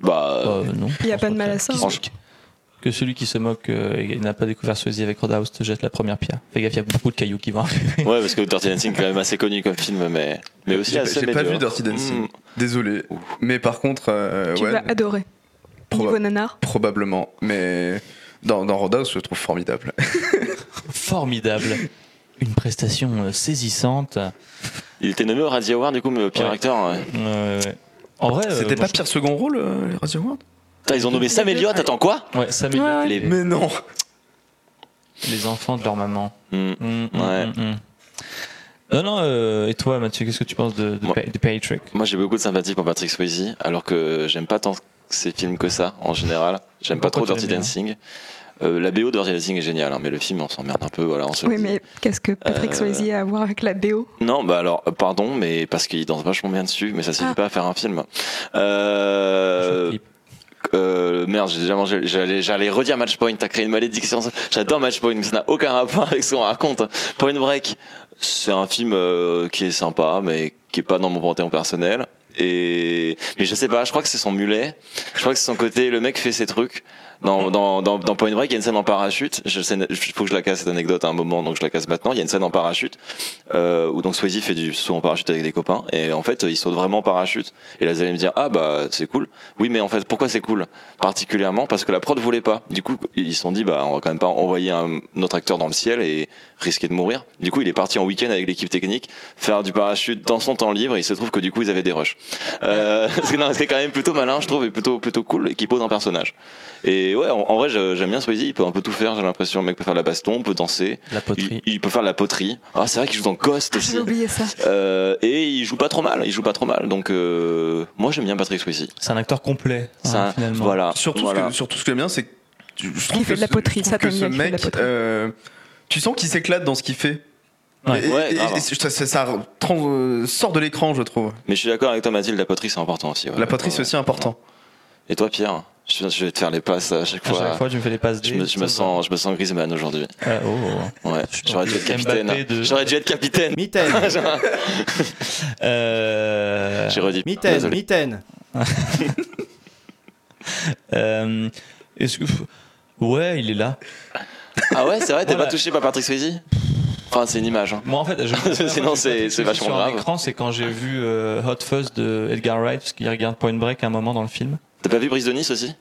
Bah. Euh, non. Il y a pas de mal à ça. hein. que celui qui se moque euh, et n'a pas découvert Swayze avec Roadhouse te jette la première pierre. Fais gaffe, il y a beaucoup de cailloux qui vont arriver. Ouais, parce que Dirty Dancing est quand même assez connu comme film, mais, mais aussi J'ai assez j'ai pas vu. Dirty Dancing. Mm. Désolé. Mais par contre, euh, Tu ouais, vas adorer. Proba- Niveau nanar. probablement. Mais dans, dans Roadhouse, je le trouve formidable. Formidable. Une prestation euh, saisissante. Il était nommé au Radio Award, du coup, mais au pire Ouais. acteur. ouais. Euh, en vrai, euh, C'était pas pire second rôle, euh, les Radio Awards? Putain, ils ont nommé Sam Elliott, attends quoi? Ouais, Ouais, ouais. Les- Mais non les enfants de leur maman. Mm. Mm, mm, Ouais. Non, non, euh, et toi, Mathieu, qu'est-ce que tu penses de, de, Moi- Pa- de Patrick? Moi, j'ai beaucoup de sympathie pour Patrick Swayze, alors que j'aime pas tant ces films que ça, en général. J'aime pas trop Dirty Dancing. Euh, la BO de Dirty Dancing est géniale, hein, mais le film, on s'emmerde un peu, voilà. On se Oui, dit. mais qu'est-ce que Patrick Euh, Swayze a à voir avec la BO Non, bah alors, euh, pardon, mais parce qu'il danse vachement bien dessus, mais ça suffit Ah. pas à faire un film. Euh, euh, merde, j'ai déjà mangé. J'allais, j'allais redire Matchpoint. T'as créé une malédiction. J'adore Matchpoint, mais ça n'a aucun rapport avec ce qu'on raconte. Point Break, c'est un film euh, qui est sympa, mais qui est pas dans mon panthéon personnel. Et mais je sais pas. Je crois que c'est son mulet. Je crois que c'est son côté. Le mec fait ses trucs. Dans, dans, dans, dans Point Break, il y a une scène en parachute. Je sais, faut que je la casse cette anecdote à un moment, donc je la casse maintenant. Il y a une scène en parachute euh, où donc Swayze fait du saut en parachute avec des copains et en fait il saute vraiment en parachute. Et là vous allez me dire ah bah c'est cool. Oui mais en fait pourquoi c'est cool? Particulièrement parce que la prod voulait pas. Du coup ils se sont dit bah on va quand même pas envoyer un autre acteur dans le ciel et risquer de mourir. Du coup il est parti en week-end avec l'équipe technique faire du parachute dans son temps libre. Et il se trouve que du coup ils avaient des rushs. Euh, c'est quand même plutôt malin je trouve et plutôt plutôt cool et qui pose un personnage. Et ouais en, en vrai j'aime bien Swayze. Il peut un peu tout faire. J'ai l'impression le mec peut faire de la baston, peut danser. La poterie. Il, il peut faire de la poterie. Ah, c'est vrai qu'il joue dans Ghost aussi. J'ai oublié ça. Euh, et il joue pas trop mal. Il joue pas trop mal. Donc euh, moi j'aime bien Patrick Swayze. C'est un acteur complet, hein, finalement. voilà. Surtout, voilà. ce que, surtout ce que j'aime bien, c'est que je trouve fait que de la ce- poterie, ça que ce bien fait mec, euh, tu sens qu'il s'éclate dans ce qu'il fait. Ouais. Et, Ouais, et- grave. et ça, ça- ça tran- euh, sort de l'écran, je trouve. Mais je suis d'accord avec toi Mathilde, la poterie c'est important aussi. ouais. La poterie, c'est aussi important. Et toi Pierre? Je, je vais te faire les passes à chaque À fois. chaque fois, tu me fais les passes je me, je me sens, je me sens Griezmann aujourd'hui. Ah, oh. Ouais, j'aurais dû être capitaine. De- J'aurais dû être capitaine. Mitaine. Euh, J'ai redit. Mitaine. Mitaine. euh, Est-ce que. Ouais, il est là. Ah ouais, c'est vrai, t'es Voilà. pas touché par Patrick Swayze? Enfin, c'est une image. hein. Moi, en fait, je, Sinon, c'est- c'est vachement sur grave. écran, c'est quand j'ai vu euh, Hot Fuzz de Edgar Wright, parce qu'il regarde Point Break à un moment dans le film. T'as pas vu Brise de Nice aussi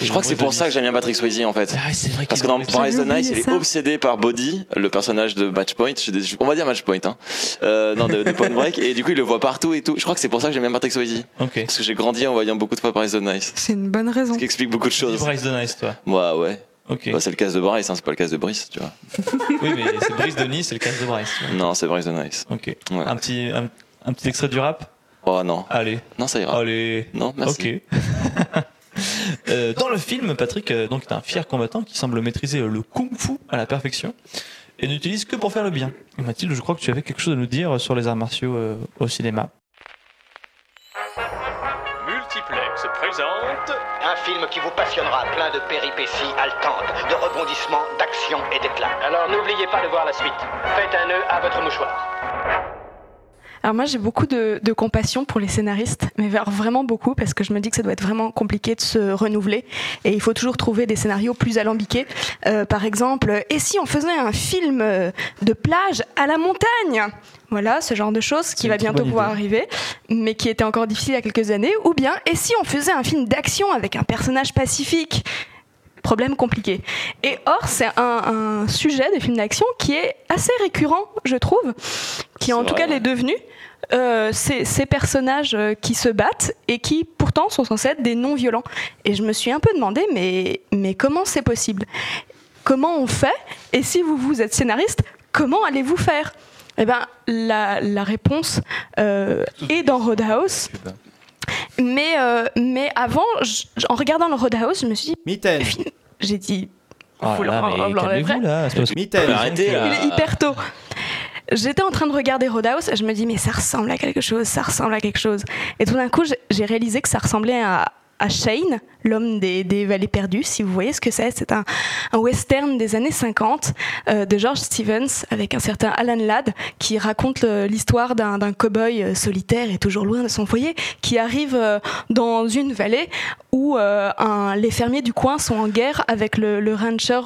Je crois que c'est pour ça que j'aime bien Patrick Swayze en fait. Ah, vrai Parce que dans Bryce the Nice, il est obsédé par Body, le personnage de Matchpoint. On va dire Matchpoint, hein. Euh, non, de, de Point Break. Et du coup, il le voit partout et tout. Je crois que c'est pour ça que j'aime bien Patrick Swayze. Ok. Parce que j'ai grandi en voyant beaucoup de fois Bryce the Nice. C'est une bonne raison. Ce qui explique beaucoup de choses. Bryce the Nice, toi. Moi, ouais. Ok. Bah, c'est le cas de Bryce, hein, c'est pas le cas de Brice, tu vois. Oui, mais c'est Brice de Nice, c'est le cas de Bryce. tu vois. Non, c'est Bryce the Nice. Ok. Ouais. Un, petit, un, un petit extrait du rap? Oh non. Allez. Non, ça ira. Allez. Non, merci. Ok. Euh, dans le film, Patrick euh, donc est un fier combattant qui semble maîtriser le kung-fu à la perfection et n'utilise que pour faire le bien. Mathilde, je crois que tu avais quelque chose à nous dire sur les arts martiaux euh, au cinéma. Multiplex présente Un film qui vous passionnera, plein de péripéties haletantes, de rebondissements, d'actions et d'éclats. Alors n'oubliez pas de voir la suite. Faites un nœud à votre mouchoir. Alors moi j'ai beaucoup de, de compassion pour les scénaristes, mais vraiment beaucoup parce que je me dis que ça doit être vraiment compliqué de se renouveler et il faut toujours trouver des scénarios plus alambiqués. Euh, par exemple, et si on faisait un film euh, de plage à la montagne? Voilà, ce genre de choses qui va bientôt pouvoir arriver, mais qui était encore difficile il y a quelques années. Ou bien, et si on faisait un film d'action avec un personnage pacifique? Problème compliqué. Et or, c'est un, un sujet des films d'action qui est assez récurrent, je trouve, qui en tout vrai, cas l'est devenu. Euh, ces, ces personnages euh, qui se battent et qui pourtant sont censés être des non-violents. Et je me suis un peu demandé, mais, mais comment c'est possible? Comment on fait? Et si vous, vous êtes scénariste, comment allez-vous faire? Eh ben, la, la réponse euh, est dans Roadhouse. Mais, euh, mais avant, je- en regardant le Roadhouse, je me suis dit, Mitaine. j'ai dit, Oh là, mais calmez-vous là. c'est que- Mitaine. Arrêtez là. il est hyper tôt. J'étais en train de regarder Roadhouse et je me dis mais ça ressemble à quelque chose, ça ressemble à quelque chose. Et tout d'un coup j'ai- j'ai réalisé que ça ressemblait à, à Shane, l'homme des, des vallées perdues, si vous voyez ce que c'est. C'est un, un western des années 50 euh, de George Stevens avec un certain Alan Ladd qui raconte l'histoire d'un cow-boy euh, solitaire et toujours loin de son foyer qui arrive euh, dans une vallée où euh, un- les fermiers du coin sont en guerre avec le, le rancher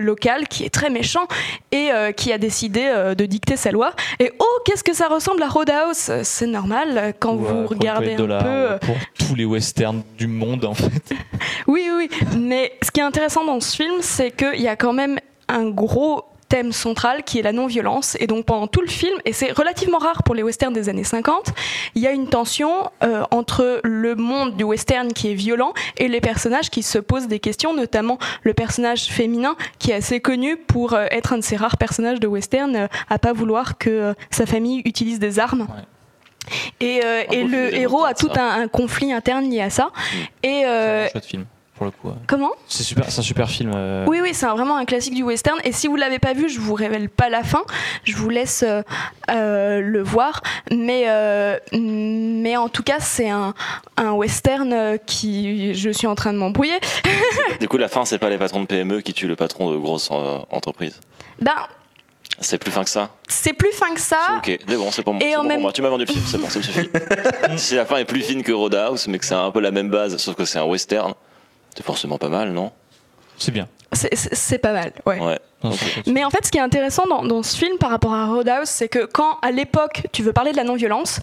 local qui est très méchant et qui a décidé de dicter sa loi. Et oh, qu'est-ce que ça ressemble à Roadhouse? C'est normal quand Ou, vous regardez un peu. Pour tous les westerns du monde, en fait. Oui, oui. Mais ce qui est intéressant dans ce film, c'est qu'il y a quand même un gros thème central qui est la non-violence. Et donc pendant tout le film, et c'est relativement rare pour les westerns des années 50, il y a une tension euh, entre le monde du western qui est violent et les personnages qui se posent des questions, notamment le personnage féminin qui est assez connu pour euh, être un de ces rares personnages de western euh, à pas vouloir que euh, sa famille utilise des armes. Et, euh, Un et le héros a tout un, un conflit interne lié à ça. Et C'est euh, un chouette film, pour le coup. ouais. comment? C'est super, c'est un super film. euh, oui, oui, c'est un- vraiment un classique du western. Et si vous l'avez pas vu, je vous révèle pas la fin. Je vous laisse euh, euh, le voir. Mais, euh, mais en tout cas, c'est un, un western qui. Je suis en train de m'embrouiller. Du coup, la fin, c'est pas les patrons de PME qui tuent le patron de grosses euh, entreprises. Ben, C'est plus fin que ça. c'est plus fin que ça. Ok, c'est bon, c'est pour moi. Et en bon pour même- moi. Tu m'as vendu le film, c'est bon, ça me suffit. si la fin est plus fine que Roadhouse, mais que c'est un peu la même base, sauf que c'est un western, c'est forcément pas mal, non? C'est bien. C'est- pas mal, ouais. Mais en fait, ce qui est intéressant dans, dans ce film par rapport à Roadhouse, c'est que quand à l'époque tu veux parler de la non-violence,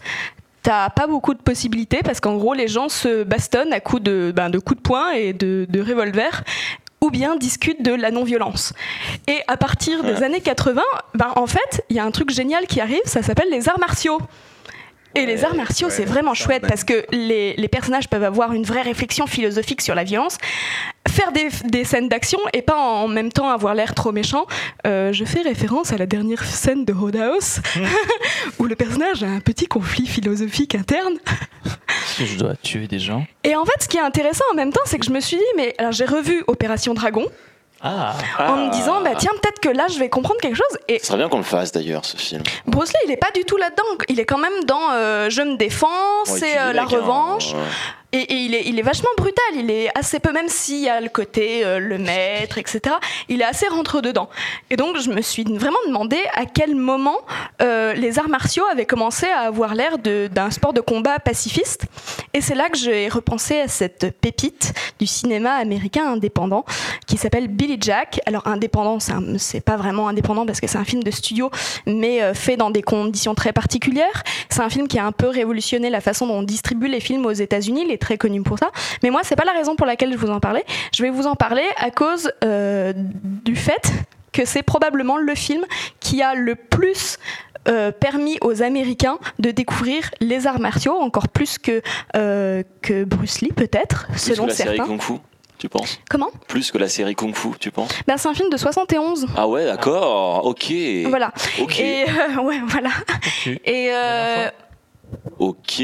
t'as pas beaucoup de possibilités parce qu'en gros les gens se bastonnent à coups de, ben, de coups de poing et de, de revolver ou bien discutent de la non-violence. Et à partir des années 80, ben, en fait, il y a un truc génial qui arrive, ça s'appelle les arts martiaux. Et les arts martiaux, ouais, c'est vraiment ça, chouette parce que les, les personnages peuvent avoir une vraie réflexion philosophique sur la violence, faire des, des scènes d'action et pas en même temps avoir l'air trop méchant. Euh, je fais référence à la dernière scène de Roadhouse où le personnage a un petit conflit philosophique interne. Est-ce que je dois tuer des gens Et en fait, ce qui est intéressant en même temps, c'est que je me suis dit, mais alors j'ai revu Opération Dragon Ah en me disant, bah tiens, peut-être que là je vais comprendre quelque chose. Et Ce serait bien qu'on le fasse d'ailleurs, ce film. Bruce Lee, il est pas du tout là-dedans. Il est quand même dans euh, Je me défends, Ouais, c'est euh, la hein, revanche. ouais. Et, il, est, vachement brutal, il est assez peu, même s'il y a le côté euh, le maître, etc., il est assez rentre-dedans. Et donc je me suis vraiment demandé à quel moment euh, les arts martiaux avaient commencé à avoir l'air d'un sport de combat pacifiste. Et c'est là que j'ai repensé à cette pépite du cinéma américain indépendant qui s'appelle Billy Jack. Alors indépendant, c'est pas vraiment indépendant parce que c'est un film de studio, mais euh, fait dans des conditions très particulières. C'est un film qui a un peu révolutionné la façon dont on distribue les films aux États-Unis. Très connu pour ça. Mais moi, c'est pas la raison pour laquelle je vous en parlais. Je vais vous en parler à cause euh, du fait que c'est probablement le film qui a le plus euh, permis aux Américains de découvrir les arts martiaux, encore plus que, euh, que Bruce Lee peut-être, Plus selon que la série. Kung Fu, tu penses? Comment? Plus que la série Kung Fu, tu penses? Ben, C'est un film de 71. Ah ouais, d'accord, ok. Voilà. Ok. Et euh, ouais, voilà. Et euh, Ok.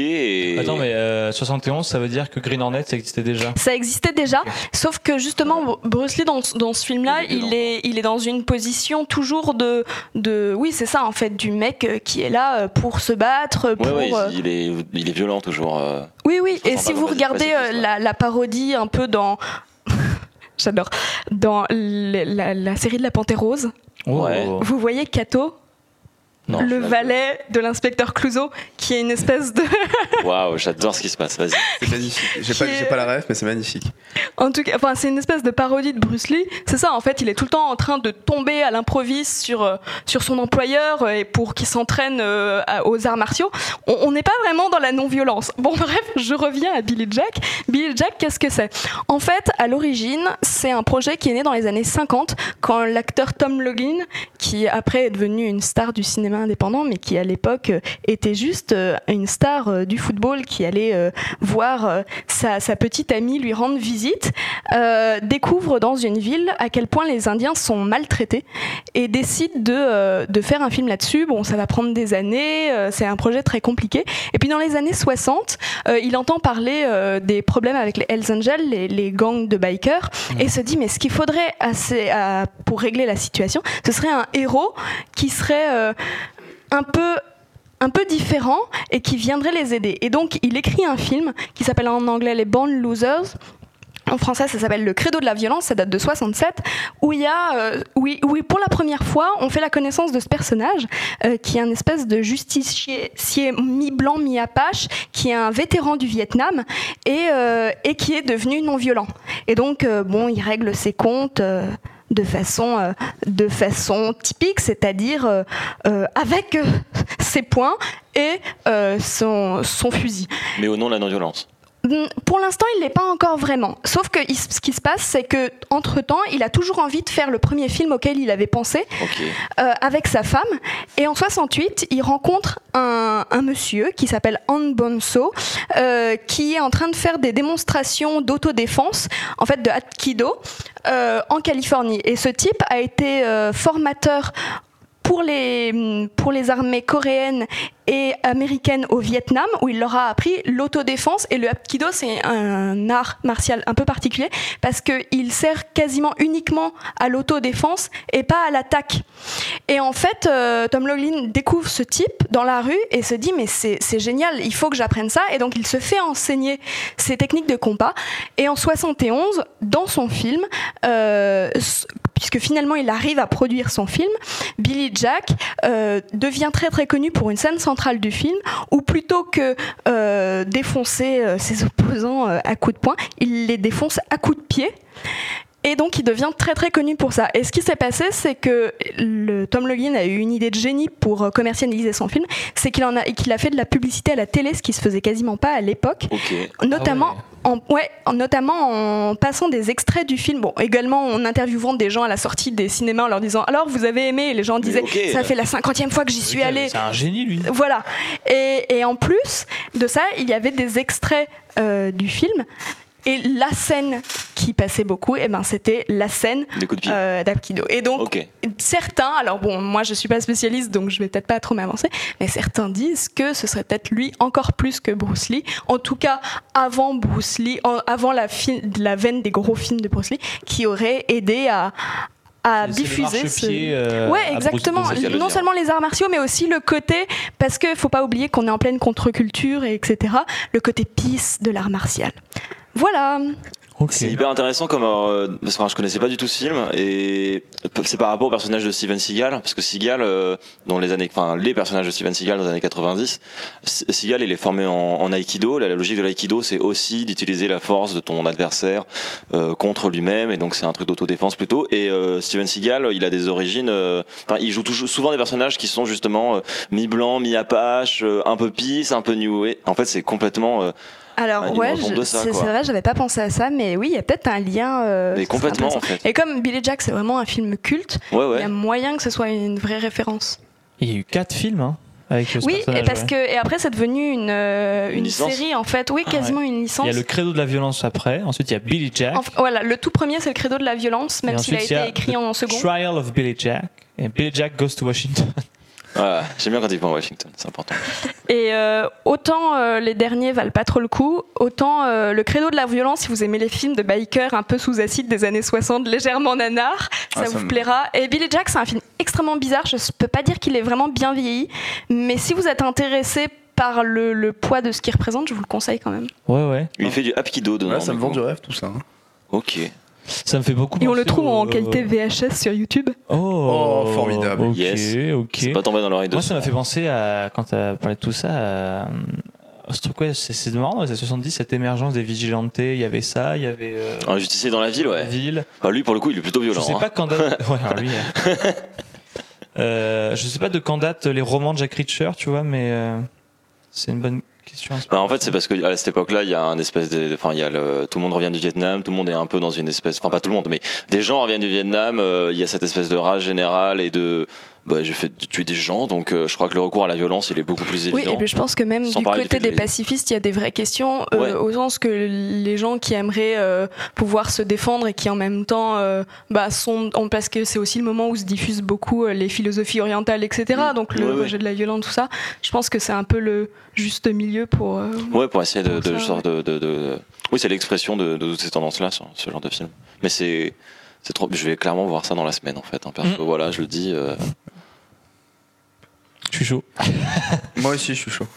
Attends, mais euh, 71, ça veut dire que Green Hornet, ça existait déjà ça existait déjà, sauf que justement Bruce Lee dans, ce- dans ce film-là, Il est il est, dans une position toujours de, de oui c'est ça en fait du mec euh, qui est là euh, pour se battre, pour Ouais, ouais, euh, il est, il est violent toujours. euh. oui oui. Et si vous regardez euh, la, la parodie un peu dans J'adore. Dans la, la série de la Panthère Rose, Ouais. Oh. vous voyez Kato, Non. le valet de l'inspecteur Clouseau, qui est une espèce de Waouh, j'adore ce qui se passe, vas-y. C'est magnifique. J'ai pas, est- j'ai pas la ref, mais c'est magnifique. En tout cas, enfin, c'est une espèce de parodie de Bruce Lee. C'est ça, en fait, il est tout le temps en train de tomber à l'improviste sur, euh, sur son employeur euh, et pour qu'il s'entraîne euh, aux arts martiaux. On on n'est pas vraiment dans la non-violence. Bon, bref, je reviens à Billy Jack. Billy Jack, qu'est-ce que c'est? En fait, à l'origine, c'est un projet qui est né dans les années 50 quand l'acteur Tom Logan, qui après est devenu une star du cinéma indépendant, mais qui à l'époque euh, était juste euh, une star euh, du football qui allait voir sa, sa petite amie lui rendre visite, euh, découvre dans une ville à quel point les Indiens sont maltraités et décide de, euh, de faire un film là-dessus. Bon, ça va prendre des années, euh, c'est un projet très compliqué. Et puis dans les années 60, euh, il entend parler des problèmes avec les Hells Angels, les, les gangs de bikers, et se dit mais ce qu'il faudrait assez, à- pour régler la situation, ce serait un héros qui serait un peu un peu différents et qui viendraient les aider. Et donc, il écrit un film qui s'appelle en anglais Les Born Losers. En français, ça s'appelle Le Credo de la violence, ça date de 67, où il y a, euh, où, pour la première fois, on fait la connaissance de ce personnage, euh, qui est un espèce de justicier mi-blanc, mi-apache, qui est un vétéran du Vietnam et, euh, et qui est devenu non-violent. Et donc, bon, il règle ses comptes. De façon, euh, de façon typique, c'est-à-dire euh, euh, avec ses poings et son, son fusil. Mais au nom de la non-violence. Pour l'instant, il l'est pas encore vraiment. Sauf que ce qui se passe, c'est que entre temps, il a toujours envie de faire le premier film auquel il avait pensé euh, avec sa femme. Et en 68, il rencontre un, un monsieur qui s'appelle Han Bonso, euh, qui est en train de faire des démonstrations d'autodéfense, en fait de Aikido, euh, en Californie. Et ce type a été euh, formateur pour les, pour les armées coréennes et américaines au Vietnam, où il leur a appris l'autodéfense. Et le Hapkido, c'est un art martial un peu particulier, parce qu'il sert quasiment uniquement à l'autodéfense et pas à l'attaque. Et en fait, euh, Tom Loughlin découvre ce type dans la rue et se dit, mais c'est génial, il faut que j'apprenne ça. Et donc, il se fait enseigner ces techniques de combat. Et en 71, dans son film, euh, puisque finalement il arrive à produire son film, Billy Jack euh, devient très très connu pour une scène centrale du film où plutôt que euh, défoncer euh, ses opposants à coups de poing, il les défonce à coups de pied. Et donc il devient très très connu pour ça. Et ce qui s'est passé, c'est que le, Tom Loughlin a eu une idée de génie pour euh, commercialiser son film, c'est qu'il en a qu'il a fait de la publicité à la télé, ce qui se faisait quasiment pas à l'époque notamment Ah ouais. en ouais, en- notamment en passant des extraits du film. Bon, également en interviewant des gens à la sortie des cinémas en leur disant alors vous avez aimé? Et les gens disaient ça fait la cinquantième fois que j'y suis allé. C'est un génie, lui. Voilà. Et, et en plus de ça, il y avait des extraits euh, du film. Et la scène qui passait beaucoup, eh ben, c'était la scène euh, d'Apkido. Et donc, certains, alors bon, moi je suis pas spécialiste, donc je vais peut-être pas trop m'avancer, mais certains disent que ce serait peut-être lui encore plus que Bruce Lee. En tout cas, avant Bruce Lee, en- avant la, la veine des gros films de Bruce Lee, qui aurait aidé à diffuser ce... euh, ouais exactement non seulement les arts martiaux mais aussi le côté parce que faut pas oublier qu'on est en pleine contre-culture et etc le côté peace de l'art martial voilà. C'est hyper intéressant comme euh, parce que enfin, je connaissais pas du tout ce film et c'est par rapport au personnage de Steven Seagal parce que Seagal euh, dans les années enfin les personnages de Steven Seagal dans les années 90 S- Seagal il est formé en, en aikido la, la logique de l'aïkido c'est aussi d'utiliser la force de ton adversaire euh, contre lui-même et donc c'est un truc d'autodéfense plutôt et euh, Steven Seagal il a des origines euh, enfin il joue toujours souvent des personnages qui sont justement euh, mi-blanc mi-apache euh, un peu peace un peu new Wave. en fait c'est complètement euh, alors Ah, ouais c'est vrai j'avais pas pensé à ça mais oui il y a peut-être un lien euh, mais complètement en intéressant. fait et comme Billy Jack c'est vraiment un film culte ouais il y a moyen que ce soit une vraie référence Il y a eu quatre films hein, avec oui et parce ouais. que et après c'est devenu une euh, Une série en fait oui Ah, quasiment une licence Il y a le credo de la violence après. Ensuite, il y a Billy Jack. Voilà le tout premier c'est le credo de la violence même s'il a été écrit en second Trial of Billy Jack. Et Billy Jack Goes to Washington. J'aime bien quand il prend Washington, c'est important. Et euh, autant euh, les derniers valent pas trop le coup, autant euh, le credo de la violence, si vous aimez les films de bikers un peu sous acide des années 60, légèrement nanar, ça Ah, ça vous me- plaira. Et Billy Jack, c'est un film extrêmement bizarre, je peux pas dire qu'il est vraiment bien vieilli, mais si vous êtes intéressé par le, le poids de ce qu'il représente, je vous le conseille quand même. Ouais, ouais. Il fait du Hapkido dedans. Ouais, ça me vend du rêve tout ça. hein. Ok. Ça me fait beaucoup Et on le trouve au- en qualité VHS sur YouTube. Oh, Oh, formidable. Ok, Yes. ok. C'est pas tombé dans l'oreille de Moi, ça m'a fait penser à, quand tu as parlé de tout ça, à, à ce truc, ouais, c'est marrant, dans les années 70, cette émergence des vigilantes, il y avait ça, il y avait euh, Un justicier dans la ville, la ouais. ville. Enfin, lui, pour le coup, il est plutôt violent. Je sais hein. pas quand date. ouais, alors lui. euh, euh, je sais pas de quand datent les romans de Jack Reacher, tu vois, mais euh, c'est une bonne question. Bah, en fait, c'est parce que à cette époque-là, il y a un espèce de, enfin, il y a le, tout le monde revient du Vietnam, tout le monde est un peu dans une espèce, enfin pas tout le monde, mais des gens reviennent du Vietnam. euh, il y a cette espèce de rage générale et de, bah, j'ai fait tuer des gens, donc euh, je crois que le recours à la violence, il est beaucoup plus Oui, évident. et puis je pense que même Sans du côté des de- pacifistes, il y a des vraies questions, euh, Ouais. au sens que les gens qui aimeraient euh, pouvoir se défendre et qui en même temps euh, bah, sont. en- parce que c'est aussi le moment où se diffusent beaucoup euh, les philosophies orientales, etc. Mm. Donc le Ouais, ouais. rejet de la violence, tout ça. Je pense que c'est un peu le juste milieu pour. euh, Ouais, pour essayer de, Pour de, ça, genre de, de, de- oui, c'est l'expression de, de toutes ces tendances-là, ce, ce genre de film. Mais c'est, c'est trop. Je vais clairement voir ça dans la semaine, en fait. hein, perso. Mm. Voilà, je le dis. euh, Je suis chaud. Moi aussi, je suis chaud.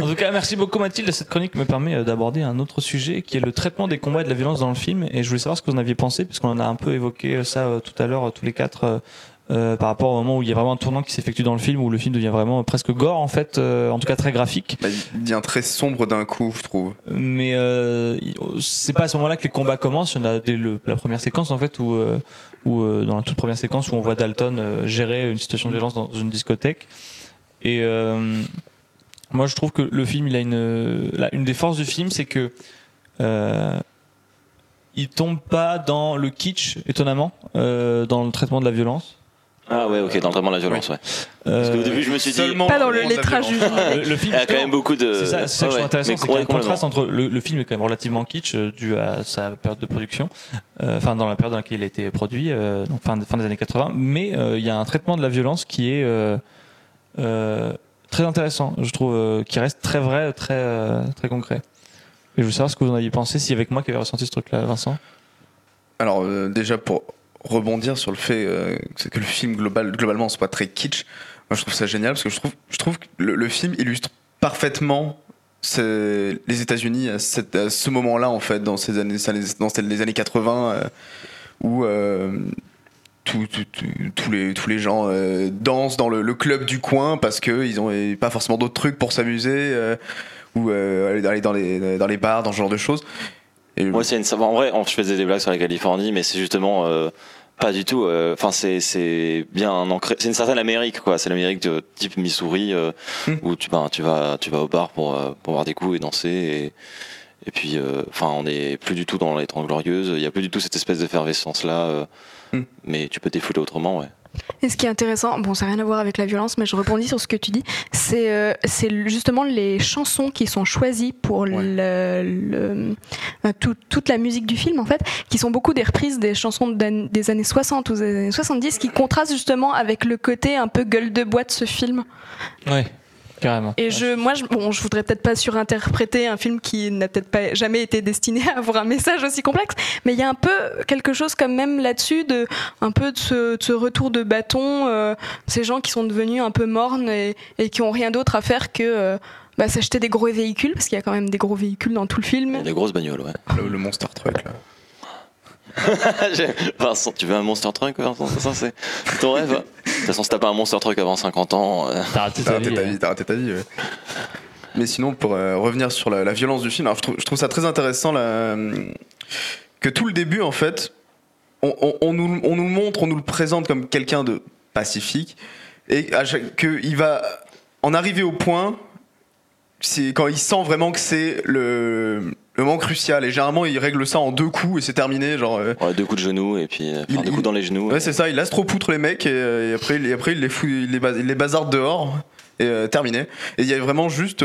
En tout cas, merci beaucoup Mathilde. Cette chronique me permet euh, d'aborder un autre sujet qui est le traitement des combats et de la violence dans le film. Et je voulais savoir ce que vous en aviez pensé, puisqu'on en a un peu évoqué euh, ça euh, tout à l'heure, tous les quatre, euh, par rapport au moment où il y a vraiment un tournant qui s'effectue dans le film, où le film devient vraiment presque gore, en fait, euh, en tout cas très graphique. Bah, il devient très sombre d'un coup, je trouve. Mais euh, il- c'est pas à ce moment-là que les combats commencent. Il y en a dès le- la première séquence, en fait, où, où dans la toute première séquence où on voit Dalton gérer une situation de violence dans une discothèque. Et euh, moi, je trouve que le film, il a une, une des forces du film, c'est que euh, il tombe pas dans le kitsch, étonnamment, euh, dans le traitement de la violence. Ah ouais, ok, dans le traitement de la violence, ouais. Parce qu'au début, je me suis dit, Pas dans le lettrage du le, le film, il y a quand même beaucoup de. C'est ça, c'est ça que je Ouais, trouve intéressant, c'est qu'il y a un complètement. contraste entre le, le film est quand même relativement kitsch euh, dû à sa période de production, euh, enfin dans la période dans laquelle il a été produit, euh, donc fin, fin des années 80, mais euh, il y a un traitement de la violence qui est très intéressant, je trouve, euh, qui reste très vrai, très euh, très concret. Et je veux savoir ce que vous en aviez pensé, si avec moi qui avait ressenti ce truc-là, Vincent. Alors euh, déjà pour rebondir sur le fait euh, que le film global, globalement soit très kitsch, moi je trouve ça génial parce que je trouve, que le, film illustre parfaitement les États-Unis à, ce moment-là en fait dans ces années, dans les années 80 euh, où tous les tous les gens euh, dansent dans le, le club du coin parce que ils ont pas forcément d'autres trucs pour s'amuser euh, ou euh, aller dans les dans les bars dans ce genre de choses. Et Moi, c'est une. En vrai, on- je faisais des blagues sur la Californie, mais c'est justement pas du tout. Enfin, c'est c'est bien ancré. C'est une certaine Amérique, quoi. C'est l'Amérique de type Missouri Hmm. où tu ben, tu vas tu vas au bar pour pour boire des coups et danser et et puis euh, enfin on est plus du tout dans les Trente glorieuses. Il y a plus du tout cette espèce d'effervescence là. euh, Hmm. Mais tu peux te défouler autrement, ouais. Et ce qui est intéressant, bon, ça n'a rien à voir avec la violence, mais je rebondis sur ce que tu dis, c'est euh, c'est justement les chansons qui sont choisies pour le, le- tout- toute la musique du film, en fait, qui sont beaucoup des reprises des chansons des années 60 ou des années 70, qui contrastent justement avec le côté un peu gueule de bois de ce film. Ouais, carrément. Et je, moi, je, bon, je voudrais peut-être pas surinterpréter un film qui n'a peut-être pas jamais été destiné à avoir un message aussi complexe, mais il y a un peu quelque chose quand même là-dessus de un peu de ce, de ce retour de bâton, euh, ces gens qui sont devenus un peu mornes et, et qui ont rien d'autre à faire que euh, bah, s'acheter des gros véhicules, parce qu'il y a quand même des gros véhicules dans tout le Il y a film. des grosses bagnoles, ouais. le, le monster truck là. Vincent, tu veux un monster truck, Vincent C'est ça, c'est ton rêve. hein De toute façon, si t'as pas un monster truck avant 50 ans, euh, T'as raté T'as ta raté vie. ta vie, t'as raté ta vie. ouais. Mais sinon, pour euh, revenir sur la, la violence du film, alors je, trouve, je trouve ça très intéressant là, que tout le début, en fait, on, on- on nous, on nous le montre, on nous le présente comme quelqu'un de pacifique, et à chaque- que il va en arriver au point, c'est quand il sent vraiment que c'est le, le moment crucial, et généralement il règle ça en deux coups et c'est terminé, genre. euh, ouais, deux coups de genoux et puis euh, enfin, Il- deux il- coups dans les genoux. Ouais, c'est ça, il astropoutre les mecs et, euh, et après, il- et après il les fout, il les, bas- il les bazarde dehors et euh, terminé. Et il y a vraiment juste.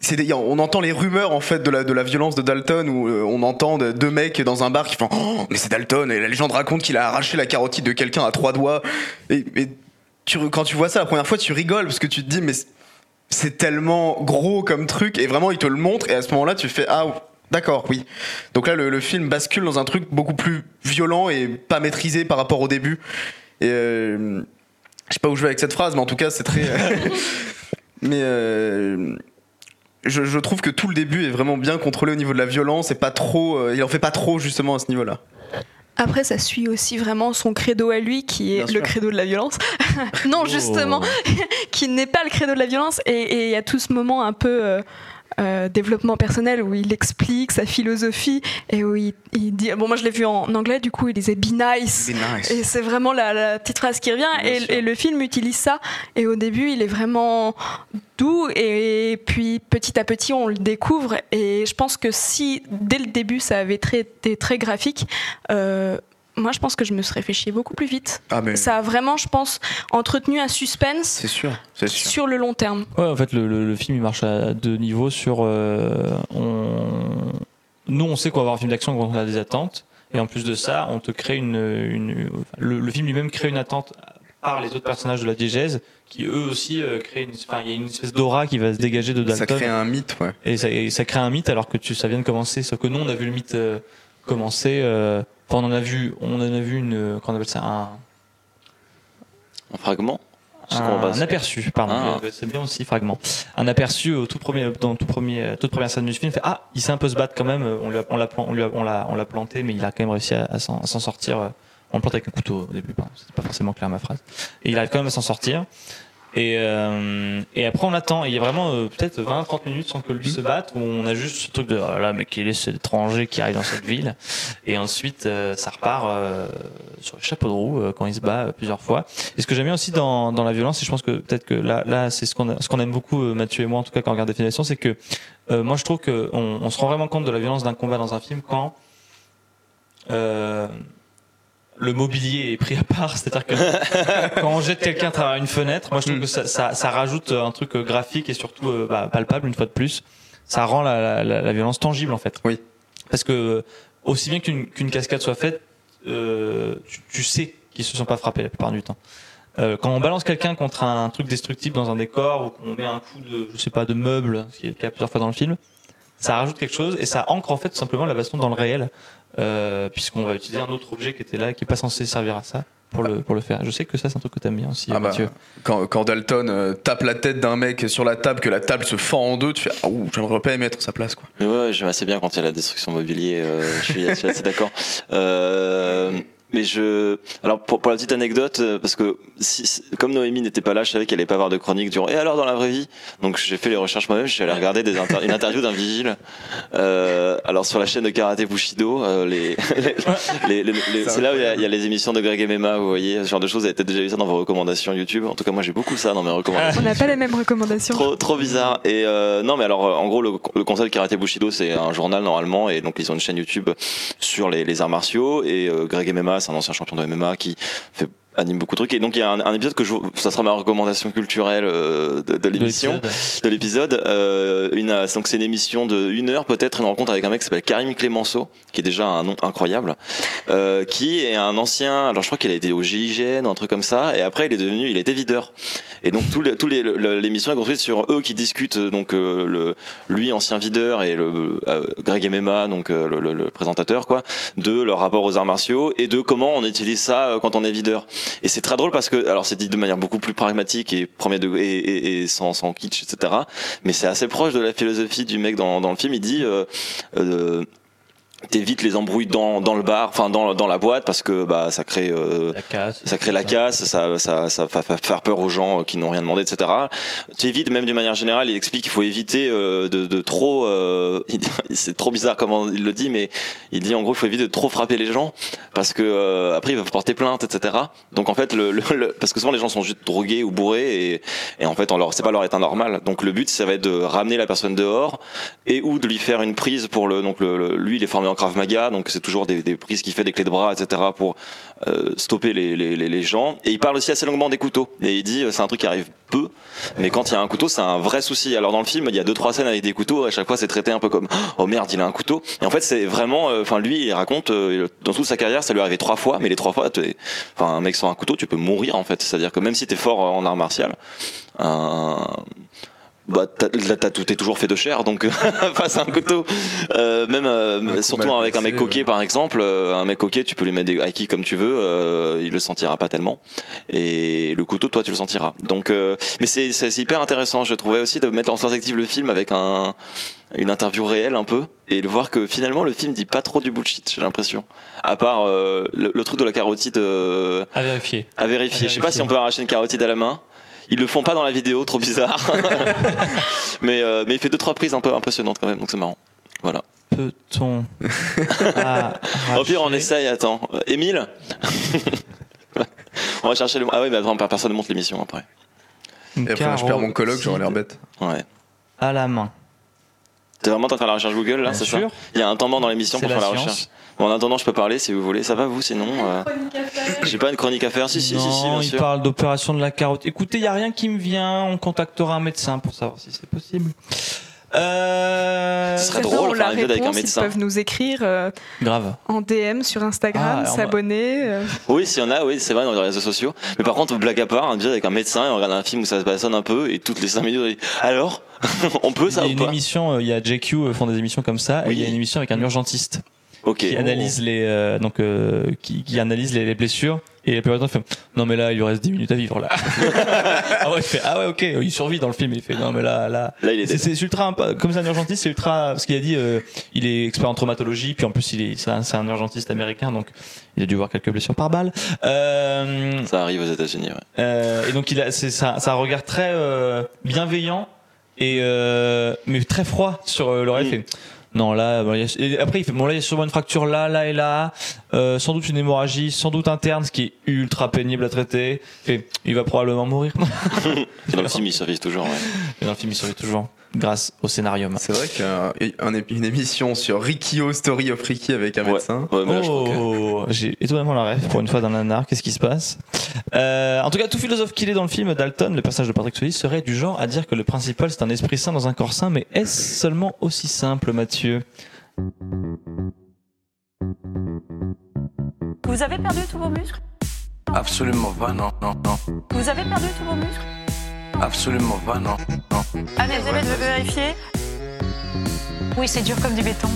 c'est des- on entend les rumeurs en fait de la, de la violence de Dalton où euh, on entend de- deux mecs dans un bar qui font oh, mais c'est Dalton et la légende raconte qu'il a arraché la carotide de quelqu'un à trois doigts et, et tu, quand tu vois ça la première fois tu rigoles parce que tu te dis mais c'est- tellement gros comme truc et vraiment il te le montre et à ce moment là tu fais ah d'accord oui. Donc là le, le film bascule dans un truc beaucoup plus violent et pas maîtrisé par rapport au début. Et euh, je sais pas où je vais avec cette phrase mais en tout cas c'est très mais euh, je, je trouve que tout le début est vraiment bien contrôlé au niveau de la violence et pas trop euh, il en fait pas trop justement à ce niveau là Après, ça suit aussi vraiment son credo à lui, qui est Bien le sûr. credo de la violence. non, justement, qui n'est pas le credo de la violence. Et et il y a tout ce moment un peu euh, développement personnel où il explique sa philosophie et où il, il dit. Bon, moi je l'ai vu en anglais, du coup, il disait be nice. Et c'est vraiment la, la petite phrase qui revient. Et, et le film utilise ça. Et au début, il est vraiment doux. Et puis petit à petit, on le découvre. Et je pense que si dès le début, ça avait très- été très graphique, euh, moi, je pense que je me serais fait chier beaucoup plus vite. ah mais Ça a vraiment, je pense, entretenu un suspense c'est sûr c'est sûr sur le long terme. Ouais, en fait, le, le- le film il marche à deux niveaux. Sur, euh, on... nous, on sait qu'on va avoir un film d'action quand on a des attentes, et en plus de ça, on te crée une, une le, le film lui-même crée une attente par les autres personnages de la diégèse, qui eux aussi euh, créent une, enfin, il y a une espèce d'aura qui va se dégager de Dalton, ça crée un mythe ouais et, ça, et ça crée un mythe alors que tu, ça vient de commencer. Sauf que nous, on a vu le mythe euh, commencer. Euh, on en a vu, on en a vu une, euh, qu'on appelle ça un, Un fragment un aperçu, pardon, Ah. euh, c'est bien aussi fragment. Un aperçu au tout premier, dans tout premier, euh, toute première scène du film. il Fait ah, il sait un peu se battre quand même. euh, On l'a, on l'a, on l'a planté, mais il a quand même réussi à, à s'en, sortir. euh, On le plante avec un couteau au début, pardon, c'était pas forcément clair ma phrase. Et il arrive quand même à s'en sortir. Et, euh, et après on attend. Il y a vraiment euh, peut-être 20-30 minutes sans que lui se batte, où on a juste ce truc de oh là, mais quel est cet étranger qui arrive dans cette ville? Et ensuite euh, ça repart euh, sur le chapeau de roue euh, quand il se bat euh, plusieurs fois. Et ce que j'aime bien aussi dans, dans la violence, et je pense que peut-être que là, là c'est ce qu'on ce qu'on aime beaucoup, Mathieu et moi en tout cas quand on regarde Définition, c'est que moi je trouve qu'on on se rend vraiment compte de la violence d'un combat dans un film quand euh, le mobilier est pris à part, c'est-à-dire que quand on jette quelqu'un à travers une fenêtre, moi je trouve que ça, ça, ça rajoute un truc euh, graphique et surtout euh, bah, palpable une fois de plus. Ça rend la, la, la- violence tangible en fait. Oui. Parce que euh, aussi bien qu'une qu'une cascade soit faite, euh, tu, tu sais qu'ils se sont pas frappés la plupart du temps. Euh, quand on balance quelqu'un contre un truc destructible dans un décor ou qu'on met un coup de, je sais pas, de meuble, ce qui est le cas plusieurs fois dans le film, ça rajoute quelque chose et ça ancre en fait tout simplement la baston dans le réel, euh, puisqu'on va utiliser un autre objet qui était là, qui est pas censé servir à ça pour le pour le faire. Je sais que ça c'est un truc que t'aimes bien aussi, Ah bah, Mathieu. quand, quand Dalton euh, tape la tête d'un mec sur la table, que la table se fend en deux, tu fais Ah ouh, j'aimerais pas y mettre sa place quoi. Mais ouais, j'aime assez bien quand il y a la destruction mobilier. euh, je, suis, je suis assez d'accord. Euh, mais je, alors pour, pour la petite anecdote, euh, parce que si, si- comme Noémie n'était pas là, je savais qu'elle allait pas avoir de chronique durant. Et alors dans la vraie vie, donc j'ai fait les recherches moi-même. Je suis allé regarder des inter- une interview d'un vigile. Euh, alors sur la chaîne de karaté Bushido, euh, les, les, les- les- c'est là où il y, a, il y a les émissions de Greg et Mema. Vous voyez, ce genre de choses. Vous avez peut-être déjà vu ça dans vos recommandations YouTube. En tout cas, moi j'ai beaucoup ça dans mes recommandations. On n'a pas les mêmes recommandations. Trop, trop bizarre. Et euh, non, mais alors, en gros, le, le concept de Karate Bushido, c'est un journal normalement, et donc ils ont une chaîne YouTube sur les, les arts martiaux. Et euh, Greg MMA, c'est un ancien champion de MMA qui fait anime beaucoup de trucs. Et donc il y a un, un épisode que je ça sera ma recommandation culturelle euh, de, de l'émission de l'épisode. euh, une donc c'est une émission de une heure peut-être une rencontre avec un mec qui s'appelle Karim Clémenceau qui est déjà un nom incroyable euh, qui est un ancien alors je crois qu'il a été au GIGN un truc comme ça et après il est devenu il était videur. Et donc tous les tous les le- l'émission est construite sur eux qui discutent euh, donc euh, le lui ancien videur et le euh, Greg MMA donc le, le- le présentateur quoi de leur rapport aux arts martiaux et de comment on utilise ça euh, quand on est videur et c'est très drôle parce que alors c'est dit de manière beaucoup plus pragmatique et premier degré et, et, et sans sans kitsch etc mais c'est assez proche de la philosophie du mec dans dans le film. Il dit euh, euh, t'évites les embrouilles dans, dans le bar, enfin dans, dans la boîte parce que bah ça crée euh, La casse. ça crée la casse, ça ça ça va fa- faire peur aux gens qui n'ont rien demandé, etc. Tu évites même d'une manière générale, il explique qu'il faut éviter euh, de, de trop, euh, c'est trop bizarre comment il le dit, mais il dit en gros il faut éviter de trop frapper les gens parce que euh, après ils peuvent porter plainte, etc. Donc en fait le, le- le- parce que souvent les gens sont juste drogués ou bourrés et, et en fait on leur c'est pas leur état normal. Donc le but ça va être de ramener la personne dehors et ou de lui faire une prise pour le donc le, le- lui il est formé en maga donc c'est toujours des, prises qu'il fait des clés de bras etc pour euh, stopper les, gens. Et il parle aussi assez longuement des couteaux. Et il dit euh, c'est un truc qui arrive peu mais quand il y a un couteau c'est un vrai souci. Alors dans le film il y a deux trois scènes avec des couteaux à chaque fois c'est traité un peu comme oh merde il a un couteau. Et en fait c'est vraiment euh, enfin lui il raconte dans toute sa carrière ça lui est arrivé trois fois mais les trois fois enfin un mec sans un couteau tu peux mourir en fait. C'est à dire que même si t'es fort en art martial un bah t'as tout est toujours fait de chair donc face à un couteau euh, même euh, Un surtout avec un mec coquet par exemple euh, un mec coquet tu peux lui mettre des acquis comme tu veux euh, il le sentira pas tellement et le couteau toi tu le sentiras donc euh, mais c'est c'est hyper intéressant je trouvais aussi de mettre en perspective le film avec un une interview réelle un peu et de voir que finalement le film dit pas trop du bullshit j'ai l'impression à part euh, le, le truc de la carotide euh, À vérifier. à vérifier. À Je sais pas vérifier. si on peut arracher une carotide à la main. Ils le font pas dans la vidéo, trop bizarre. mais euh, mais il fait deux trois prises un peu impressionnantes quand même, donc c'est marrant. Voilà. Peut-on. Au pire, on essaye. Attends, Euh, Émile. on va chercher le. Ah oui, mais attends, personne ne monte l'émission après. Une Et après, je perds mon coloc, j'aurais l'air bête. Ouais. À la main. T'es vraiment en train de faire la recherche Google là, c'est ça sûr. Il y a un temps mort dans l'émission pour faire la la science. recherche. Bon, en attendant, je peux parler si vous voulez. Ça va vous sinon euh, J'ai pas une chronique à faire. Si si si si, Non, bien il sûr. parle d'opération de la carotte. Écoutez, il y a rien qui me vient. On contactera un médecin pour savoir si c'est possible. Euh... Ce serait drôle, on faire la un épisode avec un médecin. Ils peuvent nous écrire euh, Grave. en DM sur Instagram, Ah, alors, s'abonner. euh. Oui, s'il y en a, oui, c'est vrai, dans les réseaux sociaux. Mais par contre, blague à part, un épisode avec un médecin, et on regarde un film où ça se bastonne un peu, et toutes les 5 minutes, on dit, alors On peut Il y ça a ou une pas? émission, euh, il y a JQ euh, font des émissions comme ça, et Oui. il y a une émission avec un urgentiste Ok. qui analyse les euh, donc euh, qui, qui analyse les, les blessures et la plupart du temps il fait non mais là il lui reste 10 minutes à vivre là ah ouais il fait ah ouais ok il survit dans le film il fait non mais là là Là, il est c'est ultra comme c'est un urgentiste c'est ultra parce qu'il a dit euh, il est expert en traumatologie puis en plus il est c'est un, c'est un urgentiste américain donc il a dû voir quelques blessures par balle euh, Ça arrive aux États-Unis. Ouais. euh, et donc il a c'est ça un regard très euh, bienveillant et euh, mais très froid sur euh, Laurel Mm. fait non là bon, il y a- et après il fait bon là il y a sûrement une fracture là là et là euh, sans doute une hémorragie sans doute interne ce qui est ultra pénible à traiter Il fait il va probablement mourir Et dans le film, ils survivent toujours. Ouais. et dans le film il survit toujours grâce au scénario C'est vrai qu'une émission sur Rikio Story of Ricky avec un Ouais. médecin. Ouais, que- Oh, j'ai étonnamment la rêve pour une fois dans nanar. Qu'est-ce qui se passe? Euh, En tout cas, tout philosophe qu'il est dans le film, Dalton, le personnage de Patrick Swayze, serait du genre à dire que le principal c'est un esprit sain dans un corps sain. Mais est-ce seulement aussi simple, Mathieu? Vous avez perdu tous vos muscles? Absolument pas, non, non, non. Vous avez perdu tous vos muscles? Absolument pas, non, non. Allez, Elisabeth veut vérifier Oui, c'est dur comme du béton.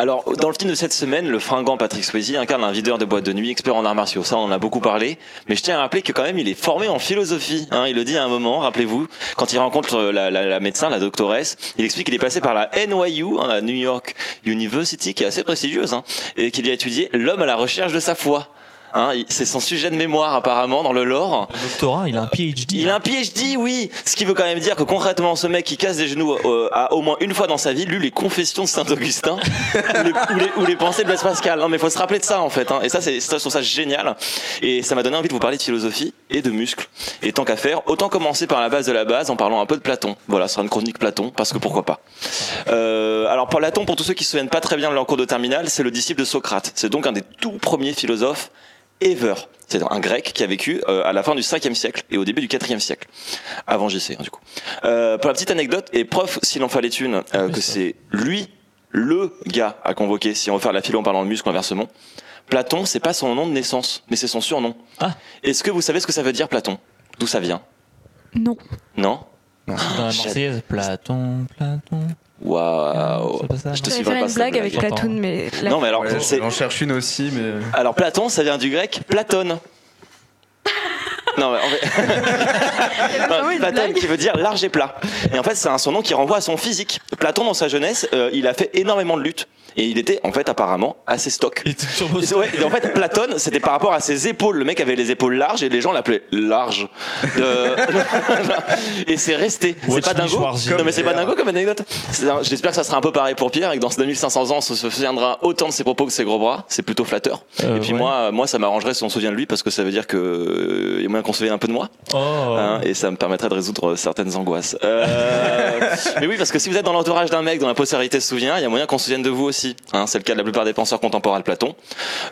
Alors, dans le film de cette semaine, le fringant Patrick Swayze incarne un videur de boîte de nuit, expert en arts martiaux. Ça, on en a beaucoup parlé. Mais je tiens à rappeler que quand même, il est formé en philosophie. Hein, il le dit à un moment, rappelez-vous, quand il rencontre la, la- la médecin, la doctoresse, il explique qu'il est passé par la NYU, hein, la New York University, qui est assez prestigieuse, hein, et qu'il y a étudié l'homme à la recherche de sa foi. Hein, c'est son sujet de mémoire apparemment dans le lore. Le doctorat, il a un PhD. Il a un PhD, oui. Ce qui veut quand même dire que concrètement, ce mec qui casse des genoux euh, a au moins une fois dans sa vie lu les Confessions de Saint Augustin ou, les, ou, les, pensées de Blaise Pascal. Non, mais faut se rappeler de ça en fait. Hein. Et ça, c'est je trouve ça génial. Et ça m'a donné envie de vous parler de philosophie et de muscles. Et tant qu'à faire, autant commencer par la base de la base en parlant un peu de Platon. Voilà, ce sera une chronique Platon parce que pourquoi pas. Euh, alors Platon, pour tous ceux qui se souviennent pas très bien de leur cours de terminale, c'est le disciple de Socrate. C'est donc un des tout premiers philosophes ever. C'est un grec qui a vécu euh, à la fin du 5e siècle et au début du 4e siècle. Avant JC, hein, du coup. Euh, pour la petite anecdote, et preuve, s'il en fallait une, euh, que c'est lui, le gars à convoquer, si on veut faire la philo en parlant de muscle inversement, Platon, c'est pas son nom de naissance, mais c'est son surnom. Ah. Est-ce que vous savez ce que ça veut dire, Platon? D'où ça vient? Non. Non? Dans la Marseillaise, Platon, Platon. Waouh Je te faire une blague avec. Platoon, mais là, Non, mais alors, J'en cherche une aussi, mais. alors Platon, ça vient du grec Platone. Non, mais en fait... Non, blague qui veut dire large et plat. Et en fait, c'est un surnom qui renvoie à son physique. Platon, dans sa jeunesse, euh, il a fait énormément de luttes. Et il était, en fait, apparemment, assez stock. Il était turbo- Et c'est- ouais, et en fait, Platon, c'était par rapport à ses épaules. Le mec avait les épaules larges et les gens l'appelaient large. Euh, et c'est resté. C'est pas dingo. Non, mais c'est pas dingo comme anecdote. J'espère que ça sera un peu pareil pour Pierre et que dans ces 2500 ans, on se souviendra autant de ses propos que de ses gros bras. C'est plutôt flatteur. Euh, et puis ouais. moi, moi, ça m'arrangerait si on se souvient de lui parce que ça veut dire que euh, il y a moyen souvienne un peu de moi. Oh. Hein, et ça me permettrait de résoudre certaines angoisses. Euh, mais oui, parce que si vous êtes dans l'entourage d'un mec dont la postérité se souvient, il y a moyen qu'on se souvienne de vous aussi. Hein, c'est le cas de la plupart des penseurs contemporains de Platon.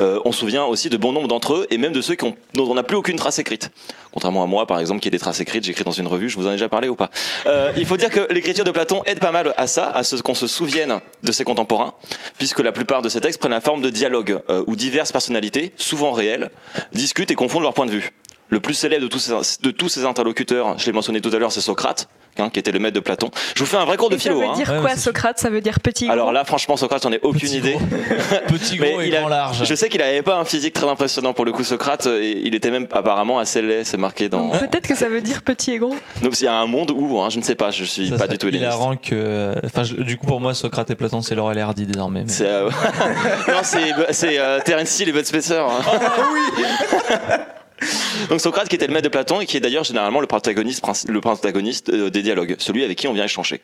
Euh, on se souvient aussi de bon nombre d'entre eux, et même de ceux qui ont, dont on n'a plus aucune trace écrite. Contrairement à moi, par exemple, qui ai des traces écrites, j'écris dans une revue, je vous en ai déjà parlé ou pas. Euh, il faut dire que l'écriture de Platon aide pas mal à ça, à ce qu'on se souvienne de ses contemporains, puisque la plupart de ces textes prennent la forme de dialogues, euh, où diverses personnalités, souvent réelles, discutent et confondent leurs points de vue. Le plus célèbre de tous ces, de tous ces interlocuteurs, je l'ai mentionné tout à l'heure, c'est Socrate, hein, qui était le maître de Platon. Je vous fais un vrai cours de Et ça philo. veut hein. dire quoi Socrate? Ça veut dire petit. Alors gros là, franchement, Socrate, j'en ai aucune Petit idée. gros. Petit gros Mais et il a- grand large. Je sais qu'il avait pas un physique très impressionnant pour le coup, Socrate. Et il était même apparemment assez laid, c'est marqué dans. Peut-être que ça veut dire petit et gros. Donc il y a un monde où, hein, je ne sais pas, je suis Ça pas du tout hilarant que. Enfin, je- du coup, pour moi, Socrate et Platon, c'est Laurel et Hardy désormais. mais- C'est euh, non, c'est euh, Terence Hill et Bud Spencer. hein. Donc Socrate qui était le maître de Platon et qui est d'ailleurs généralement le protagoniste le protagoniste euh, des dialogues, celui avec qui on vient échanger.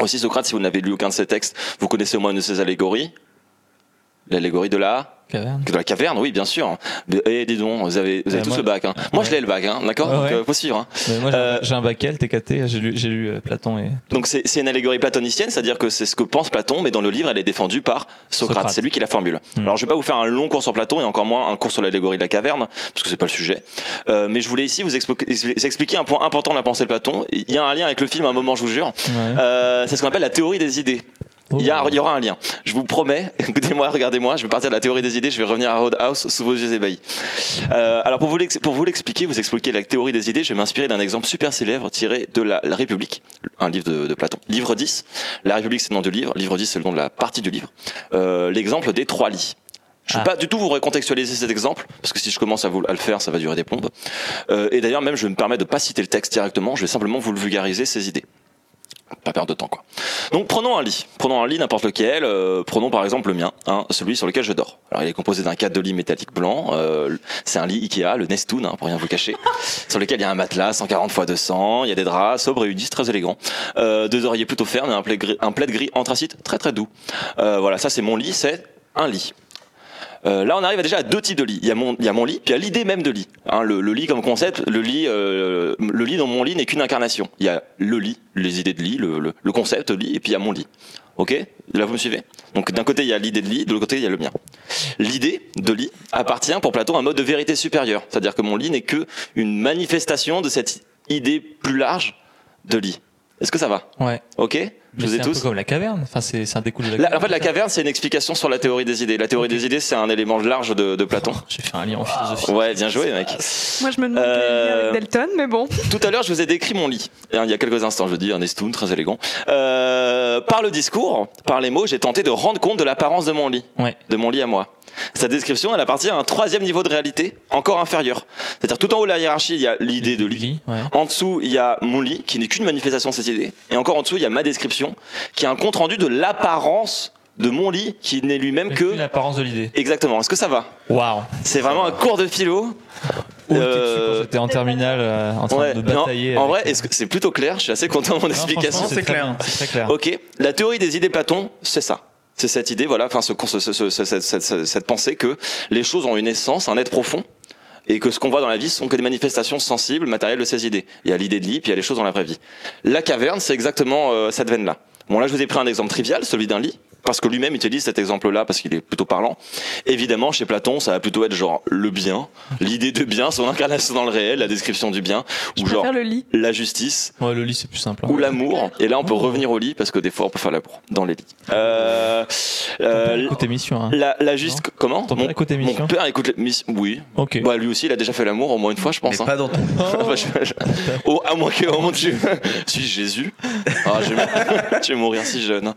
Aussi Socrate, si vous n'avez lu aucun de ses textes, vous connaissez au moins une de ses allégories. L'allégorie de la Caverne. de la caverne, oui, bien sûr. Et dis donc, vous avez, vous avez Euh, tous moi- le bac. Hein. Moi, Ouais. je l'ai le bac, hein, d'accord? Ouais, Donc, ouais. euh, faut suivre. Hein. Mais moi, j'ai Euh, j'ai un bac L, TKT, j'ai lu, j'ai lu euh, Platon et. Donc c'est une allégorie platonicienne, c'est-à-dire que c'est ce que pense Platon, mais dans le livre, elle est défendue par Socrate. Socrate. C'est lui qui la formule. Hmm. Alors je vais pas vous faire un long cours sur Platon et encore moins un cours sur l'allégorie de la caverne, parce que c'est pas le sujet. Euh, mais je voulais ici vous expli- vous expliquer un point important de la pensée de Platon. Il y a un lien avec le film à un moment, je vous jure. Euh, c'est ce qu'on appelle la théorie des idées. Il y, a- il y aura un lien. Je vous promets, écoutez-moi, regardez-moi, je vais partir de la théorie des idées, je vais revenir à Roadhouse sous vos yeux ébahis. Euh, alors pour vous, l'ex- pour vous l'expliquer, vous expliquer la théorie des idées, je vais m'inspirer d'un exemple super célèbre tiré de la, la République, un livre de, de Platon. Livre 10, la République c'est le nom du livre, livre 10 c'est le nom de la partie du livre. Euh, L'exemple des trois lits. Je ne vais Ah. pas du tout vous recontextualiser cet exemple, parce que si je commence à, vous, à le faire, ça va durer des plombes. Euh, et d'ailleurs, même, je vais me permettre de pas citer le texte directement, je vais simplement vous le vulgariser, ces idées. Pas perdre de temps, quoi. Donc, prenons un lit. Prenons un lit, n'importe lequel. euh, prenons par exemple le mien, hein, celui sur lequel je dors. Alors, il est composé d'un cadre de lit métallique blanc. euh, c'est un lit Ikea, le Nestoon, hein, pour rien vous cacher, sur lequel il y a un matelas 140 x 200. Il y a des draps sobres et udis, très élégants. Euh, deux oreillers plutôt fermes et un plaid gris, un plaid gris anthracite très très doux. Euh, voilà, ça c'est mon lit, c'est un lit. Euh, là, on arrive déjà à deux types de lits. Il y a mon, il y a mon lit, puis il y a l'idée même de lit. Hein, le, le lit comme concept, le lit, euh, le lit dans mon lit n'est qu'une incarnation. Il y a le lit, les idées de lit, le, le, le concept lit, et puis il y a mon lit. Ok? Là, vous me suivez? Donc, d'un côté, il y a l'idée de lit, de l'autre côté, il y a le mien. L'idée de lit appartient pour Platon à un mode de vérité supérieure. C'est-à-dire que mon lit n'est que une manifestation de cette idée plus large de lit. Est-ce que ça va Ouais. Ok Je vous ai c'est un peu tous comme la caverne. Enfin, c'est un découle de la La- caverne. en fait, la caverne, c'est une explication sur la théorie des idées. La théorie des idées, c'est un élément large de, de Platon. J'ai fait un lien en philosophie. Ouais, bien joué, mec. Moi, je me demande Euh, avec Delton, mais bon. Tout à l'heure, je vous ai décrit mon lit. Hein, Il y a quelques instants, je dis un estoun très élégant. Euh, par le discours, par les mots, j'ai tenté de rendre compte de l'apparence de mon lit, Ouais. de mon lit à moi. Sa description, elle appartient à un troisième niveau de réalité, encore inférieur. C'est-à-dire tout en haut de la hiérarchie, il y a l'idée de lit. ouais. En dessous, il y a mon lit, qui n'est qu'une manifestation de cette idée. Et encore en dessous, il y a ma description, qui est un compte rendu de l'apparence de mon lit, qui n'est lui-même que... L'apparence de l'idée. Exactement. Est-ce que ça va Waouh. C'est vraiment un cours de philo. Où Euh, j'étais en terminale euh, en train Ouais, de non, batailler. en vrai, est-ce que c'est plutôt clair? Je suis assez content de mon Non, explication. C'est très clair. Ok, la théorie des idées Platon, c'est ça. C'est cette idée, voilà, enfin, ce, ce- ce- ce- cette, cette- cette- pensée que les choses ont une essence, un être profond, et que ce qu'on voit dans la vie, sont que des manifestations sensibles, matérielles de ces idées. Il y a l'idée de lit, puis il y a les choses dans la vraie vie. La caverne, c'est exactement euh, cette veine-là. Bon, là, je vous ai pris un exemple trivial, celui d'un lit, parce que lui-même utilise cet exemple-là, parce qu'il est plutôt parlant. Évidemment, chez Platon, ça va plutôt être genre le bien, l'idée de bien, son incarnation dans le réel, la description du bien, ou genre le lit. la justice, Ouais, le lit, c'est plus simple. hein. ou l'amour. Et là, on peut revenir au lit parce que des fois, on peut faire l'amour dans les lits. Euh, euh, Écoute émission. Hein. la, la juste comment Ton père écoute l'émission Mon père écoute l'émission. Oui. Ok. Bah lui aussi, il a déjà fait l'amour au moins une fois, je pense. Mais hein. pas dans ton je- je- oh, à moins que, oh mon dieu, suis Jésus. Ah, je, vais, mourir si jeune.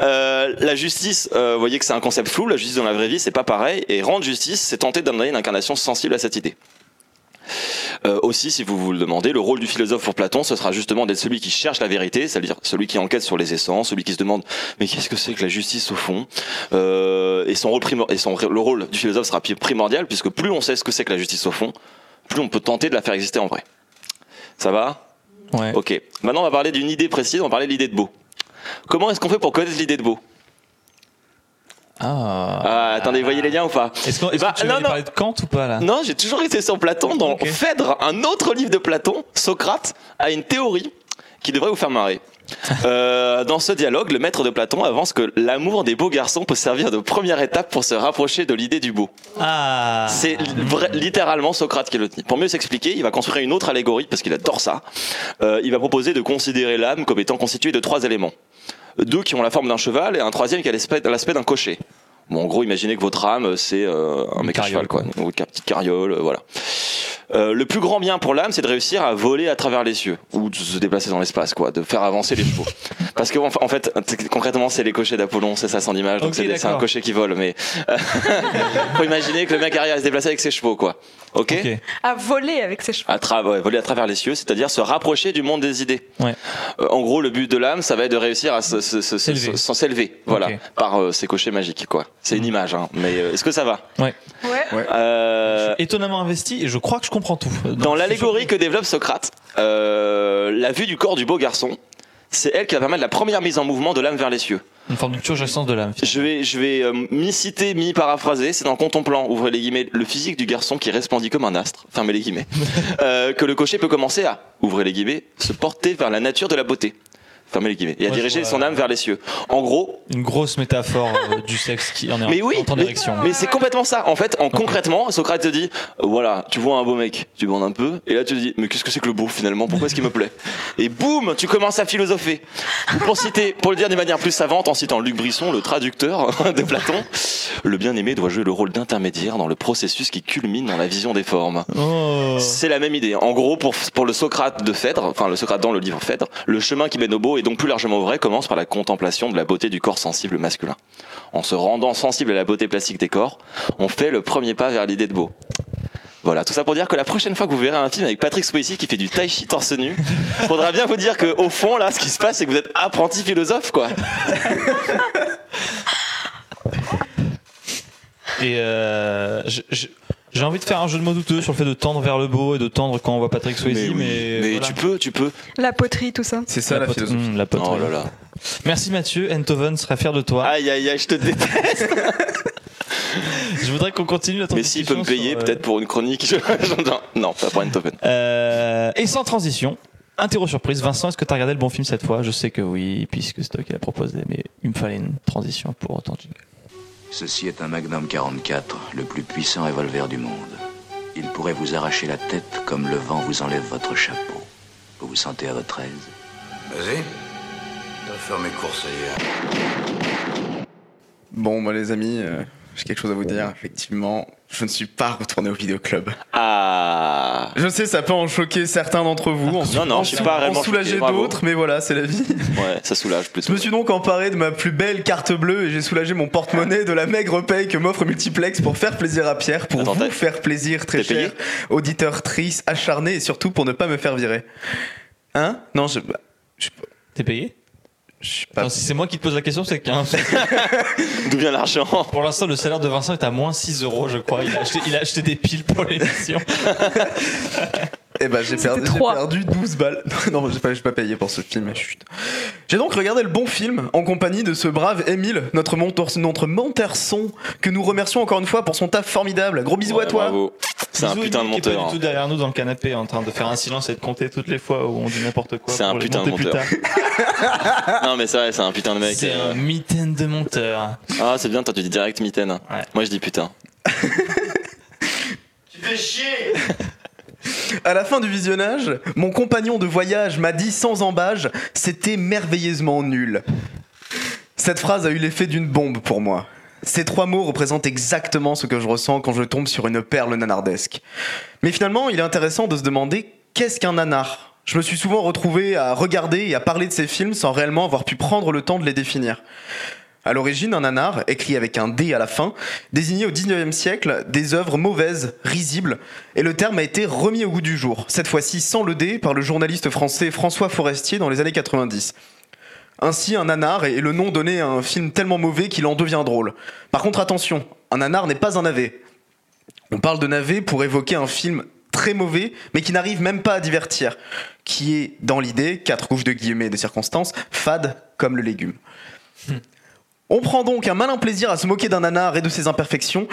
Euh, la justice, euh, vous voyez que c'est un concept flou. La justice dans la vraie vie, c'est pas pareil. Et rendre justice, c'est tenter d'amener une incarnation sensible à cette idée. Euh, aussi, si vous vous le demandez, le rôle du philosophe pour Platon, ce sera justement d'être celui qui cherche la vérité, c'est-à-dire celui qui enquête sur les essences, celui qui se demande mais qu'est-ce que c'est que la justice au fond? Euh, Et son rôle et son le rôle du philosophe sera primordial puisque plus on sait ce que c'est que la justice au fond, plus on peut tenter de la faire exister en vrai. Ça va? Ouais. Ok. Maintenant, on va parler d'une idée précise. On va parler de l'idée de Beau. Comment est-ce qu'on fait pour connaître l'idée de Beau? Ah. Ah, attendez, vous voyez les liens ou pas? Est-ce qu'on- est-ce que tu veux non, aller non. parler de Kant ou pas là? Non, j'ai toujours été sur Platon. Dans. Phèdre, un autre livre de Platon, Socrate, a une théorie qui devrait vous faire marrer. Euh, dans ce dialogue, le maître de Platon avance que l'amour des beaux garçons peut servir de première étape pour se rapprocher de l'idée du beau. Ah. C'est littéralement Socrate qui le dit. Pour mieux s'expliquer, il va construire une autre allégorie parce qu'il adore ça. Euh, il va proposer de considérer l'âme comme étant constituée de trois éléments. Deux qui ont la forme d'un cheval et un troisième qui a l'aspect d'un cocher. Bon, en gros, imaginez que votre âme, c'est euh, un mec à cheval, quoi. Ou une petite carriole, euh, voilà. Euh, le plus grand bien pour l'âme, c'est de réussir à voler à travers les cieux ou de se déplacer dans l'espace, quoi, de faire avancer les chevaux. Parce que en fa- en fait, concrètement, c'est les cochers d'Apollon, c'est ça son image. Donc c'est un cocher qui vole, mais euh, faut imaginer que le mec arrive à se déplacer avec ses chevaux, quoi. Ok. Ok. À voler avec ses cheveux. À tra- ouais, voler à travers les cieux, c'est-à-dire se rapprocher du monde des idées. Ouais. Euh, en gros, le but de l'âme, ça va être de réussir à s'en s'élever, voilà, par euh, ces cochers magiques, quoi. C'est une image, hein. Mais euh, est-ce que ça va? Ouais. Ouais. Euh, Étonnamment investi et je crois que je comprends tout. Dans l'allégorie que développe Socrate, euh, la vue du corps du beau garçon, c'est elle qui va permettre la première mise en mouvement de l'âme vers les cieux. Une forme de turgescence de l'âme. Je vais, je vais euh, mi-citer, mi-paraphraser, c'est dans Contemplant, ouvrez les guillemets, le physique du garçon qui resplendit comme un astre, fermez les guillemets, euh, que le cocher peut commencer à, ouvrez les guillemets, se porter vers la nature de la beauté. Fermez les guillemets, et je vois. son âme vers les cieux. En gros, Une grosse métaphore euh, du sexe qui en est mais oui, en mais, mais c'est complètement ça. En fait, en concrètement, Socrate te dit, euh, voilà, tu vois un beau mec, tu bandes un peu, et là tu te dis, mais qu'est-ce que c'est que le beau finalement? Pourquoi est-ce qu'il me plaît? Et boum, tu commences à philosopher. Pour citer, pour le dire d'une manière plus savante, en citant Luc Brisson, le traducteur de Platon, le bien-aimé doit jouer le rôle d'intermédiaire dans le processus qui culmine dans la vision des formes. Oh. C'est la même idée. En gros, pour, pour le Socrate de Phèdre, enfin le Socrate dans le livre Phèdre, le chemin qui mène au beau et donc plus largement au vrai commence par la contemplation de la beauté du corps sensible masculin. En se rendant sensible à la beauté plastique des corps, on fait le premier pas vers l'idée de beau. Voilà, tout ça pour dire que la prochaine fois que vous verrez un film avec Patrick Swayze qui fait du tai chi torse nu, faudra bien vous dire que au fond là, ce qui se passe, c'est que vous êtes apprenti philosophe quoi. Et euh, je- je- j'ai envie de faire un jeu de mots douteux sur le fait de tendre vers le beau et de tendre quand on voit Patrick Swayze, mais, oui. Mais voilà. tu peux, tu peux. La poterie, tout ça. C'est ça la, pote- philosophie. Hum, la poterie. Oh là là. Merci Mathieu, Enthoven sera fier de toi. Aïe aïe aïe, je te déteste. Je voudrais qu'on continue la Mais s'il peut me payer sur, euh, peut-être pour une chronique, je... non, pas pour une topen. Euh, et sans transition, interro surprise. Vincent, est-ce que tu as regardé le bon film cette fois? Je sais que oui, puisque c'est toi qui l'as proposé, mais il me fallait une transition pour autant. Ceci est un Magnum 44, le plus puissant revolver du monde. Il pourrait vous arracher la tête comme le vent vous enlève votre chapeau. Vous vous sentez à votre aise Vas-y. T'as faire mes courses ailleurs. Bon, moi les amis, euh, j'ai quelque chose à vous dire. Effectivement, je ne suis pas retourné au vidéoclub. Ah. Je sais, ça peut en choquer certains d'entre vous, en, Non, non, en- je suis pas en vraiment soulager choqué, bravo. d'autres, mais voilà, c'est la vie. Ouais, ça soulage Je plutôt. me suis donc emparé de ma plus belle carte bleue et j'ai soulagé mon porte-monnaie de la maigre paye que m'offre Multiplex pour faire plaisir à Pierre, pour Attends, vous faire plaisir très cher, auditeur trice, acharné et surtout pour ne pas me faire virer. Hein? Non, je. je T'es payé? je pas. Non, Si c'est moi qui te pose la question, c'est qu'il y a un D'où vient l'argent Pour l'instant, le salaire de Vincent est à moins 6 euros, je crois. Il a acheté, il a acheté des piles pour l'émission. Eh ben, j'ai perdu, perdu 12 balles. non, j'ai pas, j'ai pas payé pour ce film. J'ai donc regardé le bon film en compagnie de ce brave Émile, notre monteur, notre monteur son, que nous remercions encore une fois pour son taf formidable. Gros bisous à toi. Bravo. C'est un putain de Émile, qui est pas monteur. du tout derrière nous dans le canapé en train de faire un silence et de compter toutes les fois où on dit n'importe quoi. C'est un putain de monteur. Non, mais c'est vrai, c'est un putain de mec. C'est euh. un mitaine de monteur. Ah, c'est bien, toi tu dis direct mitaine. Ouais. Moi je dis putain. À la fin du visionnage, mon compagnon de voyage m'a dit sans embâge, c'était merveilleusement nul. Cette phrase a eu l'effet d'une bombe pour moi. Ces trois mots représentent exactement ce que je ressens quand je tombe sur une perle nanardesque. Mais finalement, il est intéressant de se demander qu'est-ce qu'un nanar? Je me suis souvent retrouvé à regarder et à parler de ces films sans réellement avoir pu prendre le temps de les définir. À l'origine, un nanar, écrit avec un D à la fin, désignait au 19e siècle des œuvres mauvaises, risibles, et le terme a été remis au goût du jour, cette fois-ci sans le D, par le journaliste français François Forestier dans les années 90. Ainsi, un nanar est le nom donné à un film tellement mauvais qu'il en devient drôle. Par contre, attention, un nanar n'est pas un navet. On parle de navet pour évoquer un film très mauvais, mais qui n'arrive même pas à divertir, qui est, dans l'idée, quatre couches de guillemets de circonstances, fade comme le légume. On prend donc un malin plaisir à se moquer d'un nanar et de ses imperfections,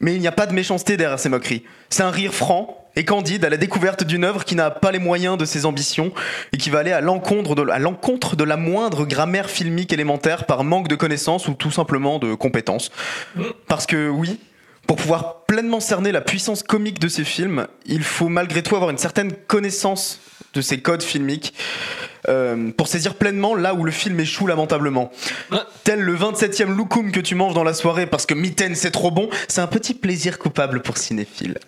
mais il n'y a pas de méchanceté derrière ces moqueries. C'est un rire franc et candide à la découverte d'une œuvre qui n'a pas les moyens de ses ambitions et qui va aller à l'encontre de, de la moindre grammaire filmique élémentaire par manque de connaissances ou tout simplement de compétences. Parce que oui, pour pouvoir pleinement cerner la puissance comique de ces films, il faut malgré tout avoir une certaine connaissance de ces codes filmiques euh, pour saisir pleinement là où le film échoue lamentablement. Tel le 27e loukoum que tu manges dans la soirée parce que mitaine c'est trop bon, c'est un petit plaisir coupable pour cinéphile.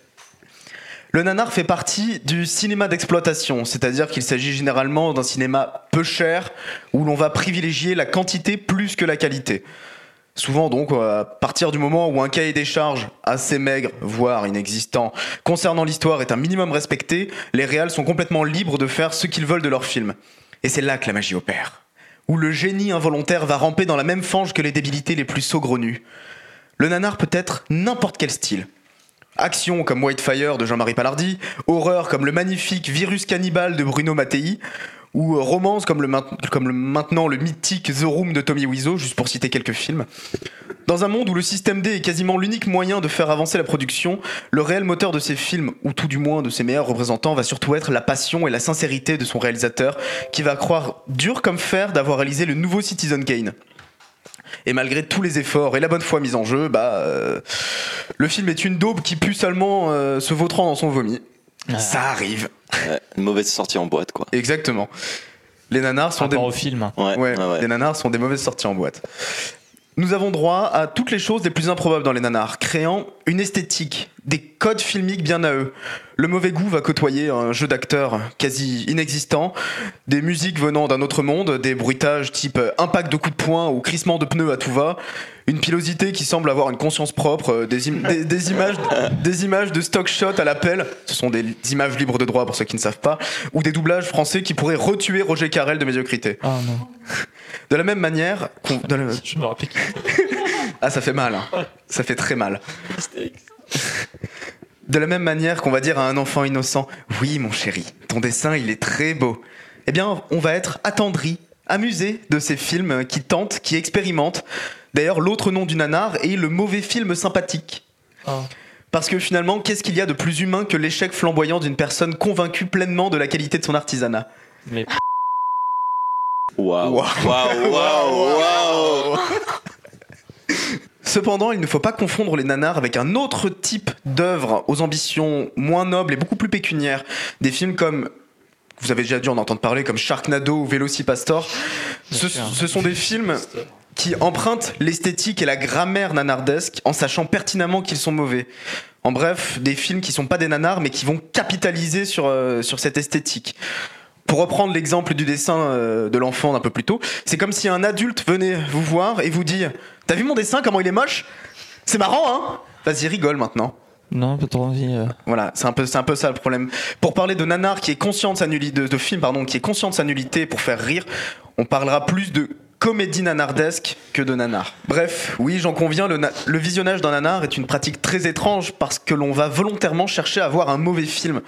Le nanar fait partie du cinéma d'exploitation, c'est-à-dire qu'il s'agit généralement d'un cinéma peu cher où l'on va privilégier la quantité plus que la qualité. Souvent donc, à partir du moment où un cahier des charges assez maigre, voire inexistant, concernant l'histoire est un minimum respecté, les réals sont complètement libres de faire ce qu'ils veulent de leur film. Et c'est là que la magie opère. Où le génie involontaire va ramper dans la même fange que les débilités les plus saugrenues. Le nanar peut être n'importe quel style. Action comme Whitefire de Jean-Marie Palardi, horreur comme le magnifique Virus Cannibal de Bruno Mattei, ou euh, romance comme le, comme le maintenant le mythique The Room de Tommy Wiseau, juste pour citer quelques films. Dans un monde où le système D est quasiment l'unique moyen de faire avancer la production, le réel moteur de ces films, ou tout du moins de ses meilleurs représentants, va surtout être la passion et la sincérité de son réalisateur, qui va croire dur comme fer d'avoir réalisé le nouveau Citizen Kane. Et malgré tous les efforts et la bonne foi mise en jeu, bah, euh, le film est une daube qui pue seulement euh, se vautrant dans son vomi. Ça arrive. Ouais, une mauvaise sortie en boîte, quoi. Exactement. Les nanars sont des Rapport au film. Ouais, Ouais, ouais, ouais. les nanars sont des mauvaises sorties en boîte. Nous avons droit à toutes les choses les plus improbables dans les nanars, créant une esthétique, des codes filmiques bien à eux. Le mauvais goût va côtoyer un jeu d'acteurs quasi inexistant, des musiques venant d'un autre monde, des bruitages type impact de coups de poing ou crissement de pneus à tout va, une pilosité qui semble avoir une conscience propre, des, im- des- des images, des images de stock shot à l'appel, ce sont des images libres de droit pour ceux qui ne savent pas, ou des doublages français qui pourraient retuer Roger Carrel de médiocrité. Oh non. De la même manière la- Je me rappelle Ah, ça fait mal. hein. Ça fait très mal. De la même manière qu'on va dire à un enfant innocent Oui, mon chéri, ton dessin, il est très beau. Eh bien, on va être attendri, amusé de ces films qui tentent, qui expérimentent. D'ailleurs, l'autre nom du nanar est le mauvais film sympathique. Oh. Parce que finalement, qu'est-ce qu'il y a de plus humain que l'échec flamboyant d'une personne convaincue pleinement de la qualité de son artisanat? Mais Waouh. Waouh. Waouh, waouh, waouh. Cependant, il ne faut pas confondre les nanars avec un autre type d'œuvre aux ambitions moins nobles et beaucoup plus pécuniaires. Des films comme, vous avez déjà dû en entendre parler, comme Sharknado ou Velocipastor. Ce, ce sont des films qui empruntent l'esthétique et la grammaire nanardesque en sachant pertinemment qu'ils sont mauvais. En bref, des films qui sont pas des nanars mais qui vont capitaliser sur, euh, sur cette esthétique. Pour reprendre l'exemple du dessin euh, de l'enfant d'un peu plus tôt, c'est comme si un adulte venait vous voir et vous dit T'as vu mon dessin, comment il est moche? C'est marrant, hein? Vas-y, rigole maintenant. non, pas trop envie. euh. Voilà, c'est un peu, c'est un peu ça le problème. Pour parler de nanar qui est conscient de sa nullité, de, de film pardon, qui est conscient de sa nullité pour faire rire, on parlera plus de comédie nanardesque que de nanar. Bref, oui, j'en conviens, le visionnage d'un nanar est une pratique très étrange parce que l'on va volontairement chercher à voir un mauvais film.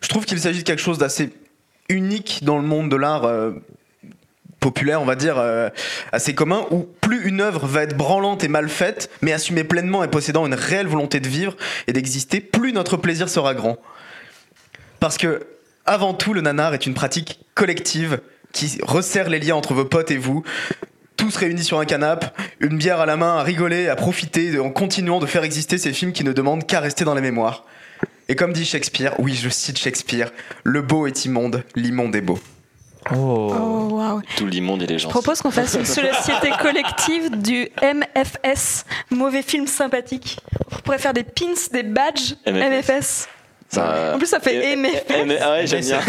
Je trouve qu'il s'agit de quelque chose d'assez unique dans le monde de l'art. euh, populaire, on va dire, euh, assez commun, où plus une œuvre va être branlante et mal faite, mais assumée pleinement et possédant une réelle volonté de vivre et d'exister, plus notre plaisir sera grand. Parce que, avant tout, le nanar est une pratique collective qui resserre les liens entre vos potes et vous. Tous réunis sur un canapé, une bière à la main, à rigoler, à profiter, en continuant de faire exister ces films qui ne demandent qu'à rester dans la mémoire. Et comme dit Shakespeare, oui, je cite Shakespeare, le beau est immonde, l'immonde est beau. Oh. Oh, waouh. Tout l'immonde et les gens. Je propose qu'on fasse une société collective du MFS, mauvais film sympathique. On pourrait faire des pins, des badges MFS. MFS. Ça- En plus, ça fait. M- ah ouais, j'aime bien.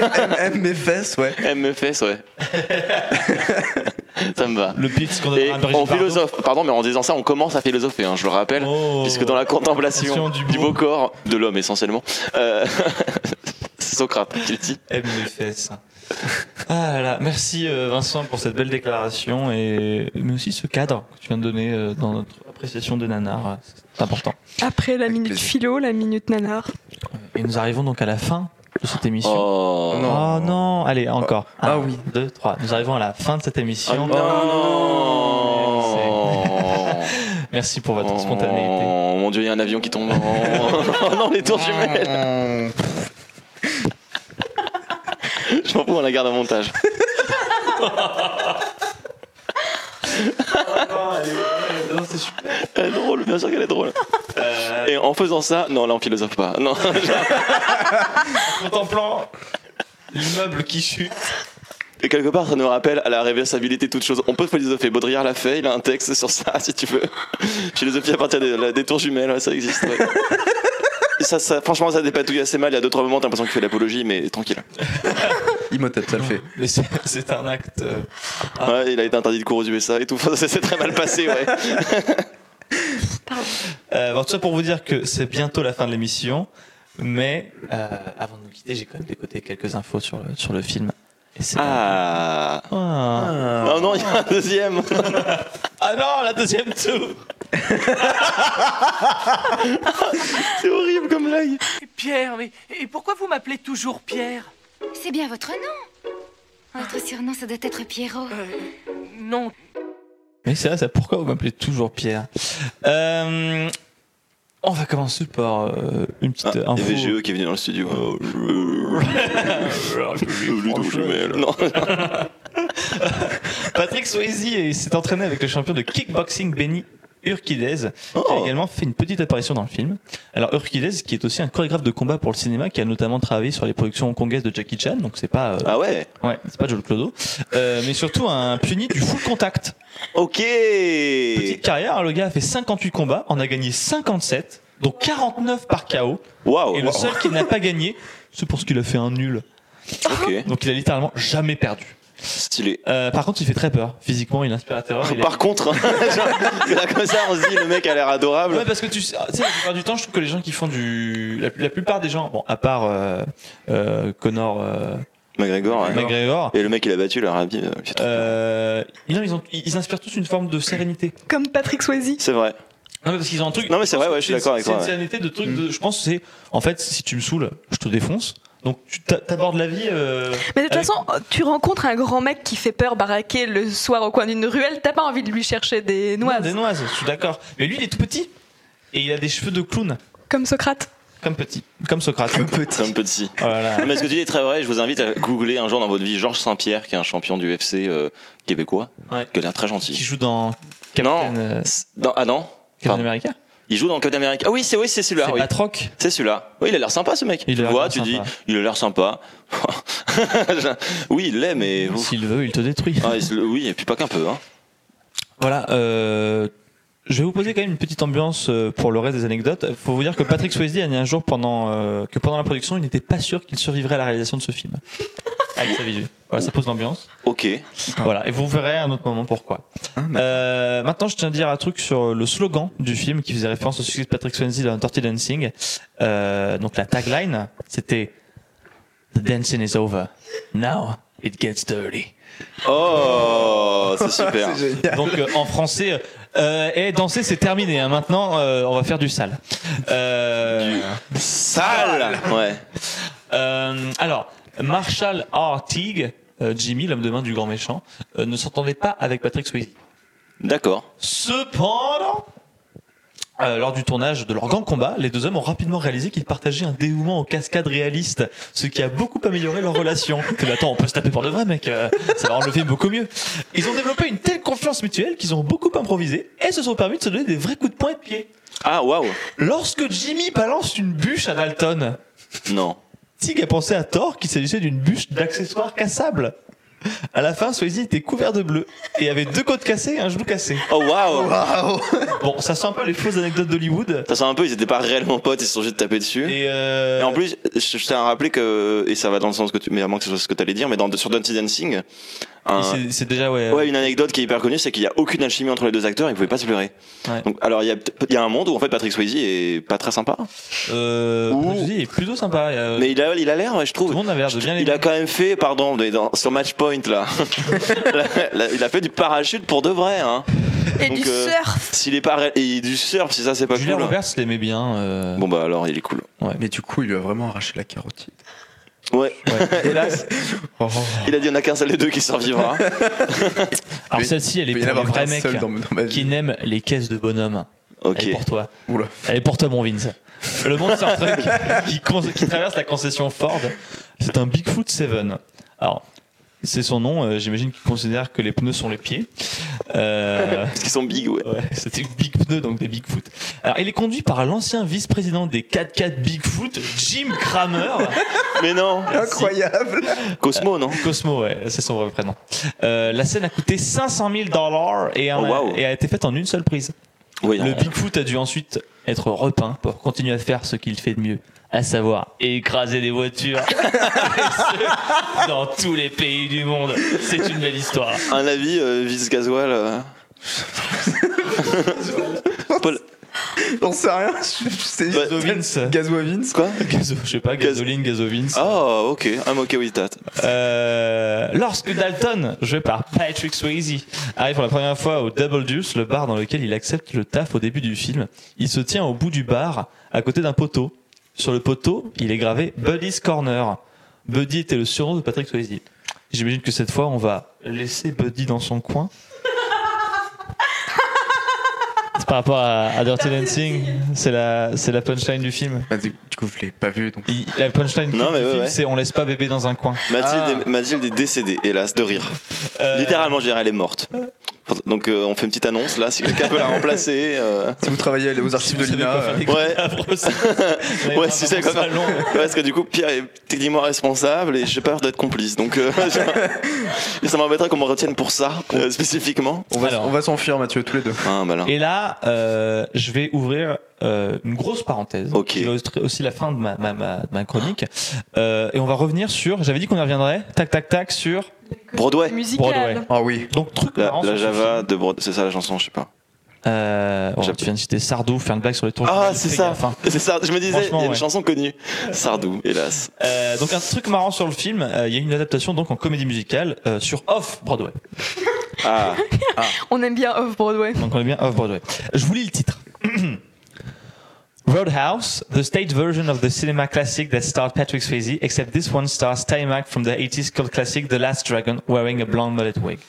MFS, ouais. MFS, ouais. ça me va. Le pitch qu'on on Bardot. philosophe, pardon, mais en disant ça, on commence à philosopher, hein, je le rappelle, Oh. puisque dans la contemplation du du beau beau. corps de l'homme essentiellement, euh, c'est Socrate qui le dit. MFS. Ah là là, merci euh, Vincent pour cette belle déclaration et mais aussi ce cadre que tu viens de donner euh, dans notre appréciation de Nanar, euh, c'est important. Après la minute philo, la minute nanar. Et nous arrivons donc à la fin de cette émission. Oh, Non. Oh non, allez encore. Ah Un, oui. Deux, trois. Nous arrivons à la fin de cette Oh émission. non Merci pour votre spontanéité. Oh mon dieu, il y a un avion qui tombe. Oh non, les tours jumelles Je m'en fous, on la garde en montage. Elle est drôle, bien sûr qu'elle est drôle. Et en faisant ça, non, là on philosophe pas. Non, Contemplant l'immeuble qui chute. Et quelque part, ça nous rappelle à la réversibilité de toute chose. On peut philosopher. Baudrillard l'a fait, il a un texte sur ça, si tu veux. Philosophie à partir des, tours jumelles, ouais, ça existe. ouais. Ça, ça, franchement, ça dépatouille assez mal. Il y a deux, trois moments, t'as l'impression qu'il fait l'apologie, mais tranquille. Imhotep, ça le fait. Mais c'est un acte. euh, Ah. Ouais, il a été interdit de cours aux USA et tout. Ça s'est très mal passé, ouais. Euh, bon, tout ça pour vous dire que c'est bientôt la fin de l'émission, mais euh, avant de nous quitter, j'ai quand même décoté quelques infos sur le, sur le film. Et c'est Ah. Ah. Oh non, il y a un deuxième. Ah non, la deuxième tour C'est horrible comme blague. Pierre, mais et pourquoi vous m'appelez toujours Pierre? C'est bien votre nom. Votre surnom, ça doit être Pierrot. Non. Mais c'est vrai, ça. Pourquoi vous m'appelez toujours Pierre? Euh, On va commencer par euh, une petite Ah, info. il y avait GE qui est venu dans le studio. Non. Patrick Swayze s'est entraîné avec le champion de kickboxing Benny Urquidez, qui Oh. a également fait une petite apparition dans le film. Alors Urquidez, qui est aussi un chorégraphe de combat pour le cinéma, qui a notamment travaillé sur les productions hongkongaises de Jackie Chan, donc c'est pas euh, Ah ouais ouais, c'est pas Joel Clodo, euh, mais surtout un pionnier du full contact. Ok Petite carrière, le gars a fait 58 combats, en a gagné 57, donc 49 par KO. Waouh Et le seul qui n'a pas gagné, c'est parce qu'il a fait un nul. Ok. Donc il a littéralement jamais perdu. Stylé. Euh, par contre, il fait très peur. Physiquement, il inspire la terreur. Il est- Par contre, genre, comme ça, on se dit, le mec a l'air adorable. Ouais, parce que tu sais, la plupart du temps, je trouve que les gens qui font du. La, la plupart des gens, bon, à part euh, euh, Connor euh, McGregor, ouais. McGregor, Et le mec, il a battu le Rabi. euh, c'est euh, non, ils, ont, ils inspirent tous une forme de sérénité. Comme Patrick Swayze. C'est vrai. Non, mais parce qu'ils ont un truc. Non, mais c'est vrai, ouais, je suis c'est- d'accord avec C'est toi, une ouais. sérénité de truc. De, je pense que c'est. En fait, si tu me saoules, je te défonce. Donc, tu t'a- t'abordes la vie. euh, Mais de toute avec- façon, tu rencontres un grand mec qui fait peur baraquer le soir au coin d'une ruelle, t'as pas envie de lui chercher des Non, noises. des noises, je suis d'accord. Mais lui, il est tout petit. Et il a des cheveux de clown. Comme Socrate. Comme petit. Comme Socrate. Un petit. Voilà. Mais ce que tu dis est très vrai. Je vous invite à googler un jour dans votre vie Georges Saint-Pierre, qui est un champion du UFC euh, québécois, Ouais. qui a l'air très Qui gentil. joue dans Non. Captain, euh, c'est- dans- ah non Captain. America. Il joue dans Captain America. Ah oui, c'est oui, c'est celui-là. C'est Oui. Batroc. C'est celui-là. Oui, il a l'air sympa ce mec. Il a tu l'air vois, tu sympa. dis, il a l'air sympa. oui, il l'est, mais. S'il veut, il te détruit. Ah, oui, et puis pas qu'un peu. Hein. Voilà, euh, je vais vous poser quand même une petite ambiance euh, pour le reste des anecdotes. Il faut vous dire que Patrick Swayze a dit un jour pendant euh, que pendant la production, il n'était pas sûr qu'il survivrait à la réalisation de ce film. Avec sa visu. Voilà, ça pose l'ambiance. Ok. Voilà, et vous verrez à un autre moment pourquoi. Euh, maintenant, je tiens à dire un truc sur le slogan du film qui faisait référence au succès de Patrick Swayze dans Dirty Dancing. Euh, donc la tagline, c'était The dancing is over. Now it gets dirty. Oh, c'est super. Donc euh, en français, euh, et danser c'est terminé. hein. Maintenant, euh, on va faire du sale. Euh, Sale. Ouais. euh, alors, Marshall. Teague, euh, Jimmy, l'homme de main du grand méchant, euh, ne s'entendait pas avec Patrick Swayze. D'accord. Cependant, euh, lors du tournage de leur grand combat, les deux hommes ont rapidement réalisé qu'ils partageaient un dévouement aux cascades réalistes, ce qui a beaucoup amélioré leur relation. Que attends, on peut se taper pour de vrai, mec. euh, ça va rendre le film beaucoup mieux. Ils ont développé une telle confiance mutuelle qu'ils ont beaucoup improvisé et se sont permis de se donner des vrais coups de poing et de pied. Ah, waouh. Lorsque Jimmy balance une bûche à Dalton, Non. Tig a pensé à tort qu'il s'agissait d'une bûche d'accessoires cassables. À la fin, Swayze était couvert de bleu et avait deux côtes cassées et un genou cassé. Oh, waouh. Waouh Bon, ça sent un peu les fausses anecdotes d'Hollywood. Ça sent un peu, ils étaient pas réellement potes, ils se sont juste tapés dessus. Et, euh... Et en plus, je, je tiens à rappeler que, et ça va dans le sens que tu, mais à moins que ce soit ce que t'allais dire, mais dans, sur Dirty Dancing, un- c'est- déjà ouais. ouais, une anecdote qui est hyper connue, c'est qu'il y a aucune alchimie entre les deux acteurs, ils pouvaient pas se pleurer. Ouais. Donc, alors, il y a, il y a un monde où, en fait, Patrick Swayze est pas très sympa. Euh, Ouh. Swayze est plutôt sympa. euh, Mais il a, il a l'air, ouais, je trouve. tout le monde avait l'air de bien Il l'aimer. a quand même fait, pardon, dans, sur Matchpoint, là. Il a fait du parachute pour de vrai, hein. Et Donc, du euh, surf. S'il est pas, et du surf, si ça, c'est pas Julia cool. Roberts l'aimait bien. euh, Bon, bah, alors, il est cool. Mais du coup, il lui a vraiment arraché la carotide. Ouais. ouais. Hélas, Oh. il a dit, il y en a qu'un seul des deux qui survivra. Alors celle-ci, elle est pour les vrais mecs dans, dans qui n'aiment les caisses de bonhomme. Ok. Elle est pour toi. Oula. Elle est pour toi, mon Vince. Le Monster Truck qui, qui traverse la concession Ford, c'est un Bigfoot 7. Alors, c'est son nom. euh, J'imagine qu'il considère que les pneus sont les pieds. Euh, Parce qu'ils sont big, ouais. Ouais, c'était Big Pneu, donc des Bigfoot. Alors, il est conduit par l'ancien vice-président des 4x4 Bigfoot, Jim Kramer. Mais non. Incroyable Cosmo, non Cosmo, ouais, c'est son vrai prénom. Euh, la scène a coûté 500 000 dollars et, a- Oh, wow. et a été faite en une seule prise. Oui, Le. Bigfoot a dû ensuite être repeint pour continuer à faire ce qu'il fait de mieux, à savoir écraser des voitures. Et ce, dans tous les pays du monde. C'est une belle histoire. Un avis, euh, Vince Gasoil. euh. Paul. J'en sais rien. Je- je sais Gazo Vince. Gazois Vince. Quoi Gazo, je sais pas, gasoline, gasoline. Oh, ok. I'm okay with that. Euh, lorsque Dalton, joué par Patrick Swayze, arrive pour la première fois au Double Deuce, le bar dans lequel il accepte le taf au début du film, il se tient au bout du bar, à côté d'un poteau. Sur le poteau, il est gravé Buddy's Corner. Buddy était le surnom de Patrick Swayze. J'imagine que cette fois, on va laisser Buddy dans son coin. C'est par rapport à, à Dirty Dancing, c'est la, c'est la punchline du film. Bah, du du coup, je l'ai pas vu. Donc... Il- la punchline Non, mais du ouais, film, ouais. c'est on laisse pas bébé dans un coin. Mathilde, est, Mathilde est décédée, hélas, de rire. Euh, Littéralement, je dirais, elle est morte. Donc, euh, on fait une petite annonce là, si quelqu'un peut la remplacer. euh, Si vous travaillez aux archives de Vous savez l'INA, quoi faire euh, des Ouais. cadavres Ouais, si c'est comme ça. salon. Ouais, parce que du coup, Pierre est techniquement responsable et j'ai peur d'être complice. Donc, euh, et ça m'embêterait qu'on me retienne pour ça, euh, spécifiquement. on va, Alors. on va s'enfuir, Mathieu, tous les deux. Ah, malin. Et là, euh, je vais ouvrir euh, une grosse parenthèse, Ok. qui aussi la fin de ma, ma, ma, ma chronique. Euh, et on va revenir sur, j'avais dit qu'on y reviendrait, tac tac tac, sur Broadway. Musical. Broadway. Ah oui. Donc truc La, marrant la Java film. de Broadway, c'est ça la chanson, je sais pas. Euh, bon, tu viens de citer Sardou, faire une blague sur les tours. Ah, c'est ça. hein. C'est ça. Je me disais, il y a une ouais. chanson connue. Sardou, hélas. Euh, donc un truc marrant sur le film, euh, il y a une adaptation donc en comédie musicale euh, sur Off Broadway. Ah, On aime bien Off-Broadway. Donc on est bien Off Broadway. Je vous lis le titre. Roadhouse, the stage version of the cinema classic that starred Patrick Swayze, except this one stars Timac from the 80s cult classic The Last Dragon, wearing a blonde mullet wig.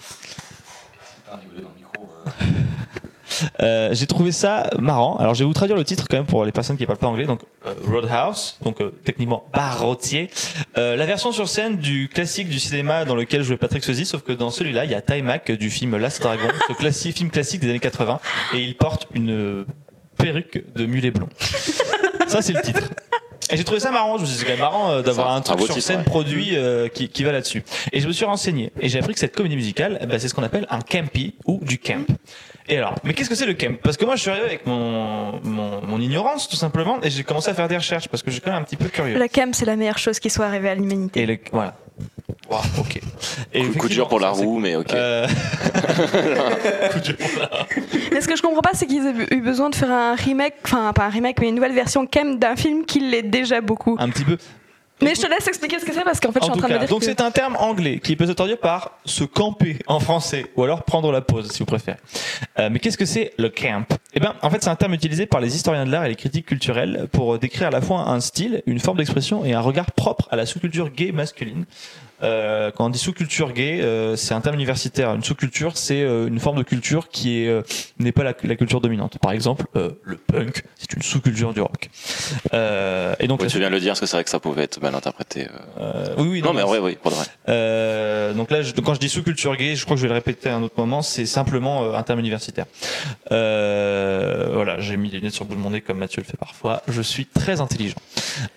Euh, j'ai trouvé ça marrant. Alors, je vais vous traduire le titre quand même pour les personnes qui ne parlent pas anglais. Donc, euh, Roadhouse, donc euh, techniquement barrotier. Euh, la version sur scène du classique du cinéma dans lequel jouait Patrick Swayze, sauf que dans celui-là, il y a Timac du film Last Dragon, ce classique, film classique des années 80, et il porte une perruque de mulet blond. Ça, c'est le titre. Et j'ai trouvé ça marrant. Je me suis dit, c'est quand même marrant d'avoir un- un un truc beau sur titre, scène ouais. produit euh, qui, qui va là-dessus. Et je me suis renseigné et j'ai appris que cette comédie musicale, ben, c'est ce qu'on appelle un campy ou du camp. Et alors, mais qu'est-ce que c'est le camp Parce que moi, je suis arrivé avec mon, mon, mon ignorance tout simplement et j'ai commencé à faire des recherches parce que je suis quand même un petit peu curieux. La cam, c'est la meilleure chose qui soit arrivée à l'humanité. Et le, voilà. Wow, ok. Et coup, coup de dur pour la roue, mais ok. Euh... coup de dur pour la roue. Mais ce que je comprends pas, c'est qu'ils aient eu besoin de faire un remake, enfin pas un remake, mais une nouvelle version cam d'un film qui l'est déjà beaucoup. Un petit peu. Mais je te laisse expliquer ce que c'est parce qu'en fait, je suis En train de me dire donc que... c'est un terme anglais qui peut se traduire par se camper en français ou alors prendre la pause si vous préférez. Euh, mais qu'est-ce que c'est le camp? Eh ben, en fait, c'est un terme utilisé par les historiens de l'art et les critiques culturelles pour décrire à la fois un style, une forme d'expression et un regard propre à la sous-culture gay masculine. Euh, quand on dit sous-culture gay, euh, c'est un terme universitaire. Une sous-culture, c'est euh, une forme de culture qui est euh, n'est pas la, la culture dominante. Par exemple, euh, le punk, c'est une sous-culture du rock. Euh, et donc, Ouais, la tu viens de le dire, parce que c'est vrai que ça pouvait être mal interprété. oui, oui, non, mais en c'est- vrai, oui, pour de vrai. euh, donc là, je- quand je dis sous-culture gay, je crois que je vais le répéter à un autre moment, c'est simplement euh, un terme universitaire. Euh, voilà, j'ai mis les lunettes sur le bout de mon nez comme Mathieu le fait parfois. Je suis très intelligent.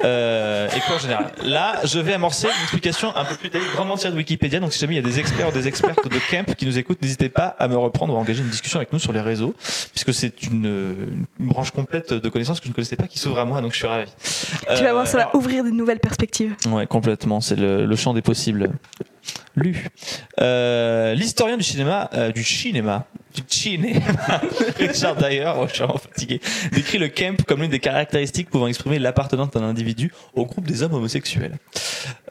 Euh, et quoi en général Là, je vais amorcer une explication un peu plus détaillée, grandement tirée de Wikipédia. Donc si jamais il y a des experts ou des expertes de camp qui nous écoutent, n'hésitez pas à me reprendre ou à engager une discussion avec nous sur les réseaux, puisque c'est une, une branche complète de connaissances que je ne connaissais pas qui s'ouvre à moi, donc je suis ravi. Tu vas voir, Euh, ça va alors- ouvrir de nouvelles perspectives. Ouais, complètement. C'est le, le champ des possibles. Lu. Euh, L'historien du cinéma, euh, du cinéma, Richard fatigué, décrit le camp comme l'une des caractéristiques pouvant exprimer l'appartenance d'un individu au groupe des hommes homosexuels.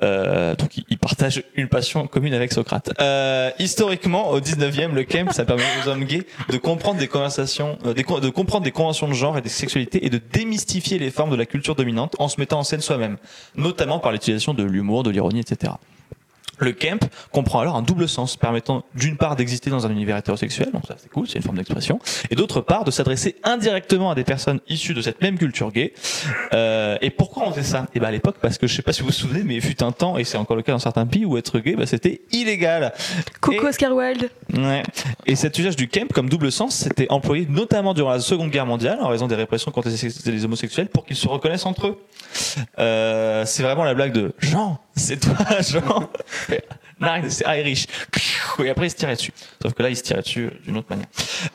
Euh, donc, il- partage une passion commune avec Socrate. Euh, historiquement, au 19e, le camp, ça permet aux hommes gays de comprendre des conversations, euh, de comprendre des conventions de genre et des sexualités et de démystifier les formes de la culture dominante en se mettant en scène soi-même, notamment par l'utilisation de l'humour, de l'ironie, etc. Le camp comprend alors un double sens, permettant d'une part d'exister dans un univers hétérosexuel, donc ça c'est cool, c'est une forme d'expression, et d'autre part de s'adresser indirectement à des personnes issues de cette même culture gay. Euh, et pourquoi on fait ça? Et ben à l'époque, parce que je sais pas si vous vous souvenez, mais il fut un temps, et c'est encore le cas dans certains pays, où être gay, bah, c'était illégal. Coucou Oscar Wilde. Ouais. Et cet usage du camp comme double sens, c'était employé notamment durant la Seconde Guerre mondiale, en raison des répressions contre les les homosexuels, pour qu'ils se reconnaissent entre eux. Euh, c'est vraiment la blague de Jean, c'est toi. Nine, c'est Irish. Et après, il se tirait dessus. Sauf que là, il se tirait dessus d'une autre manière.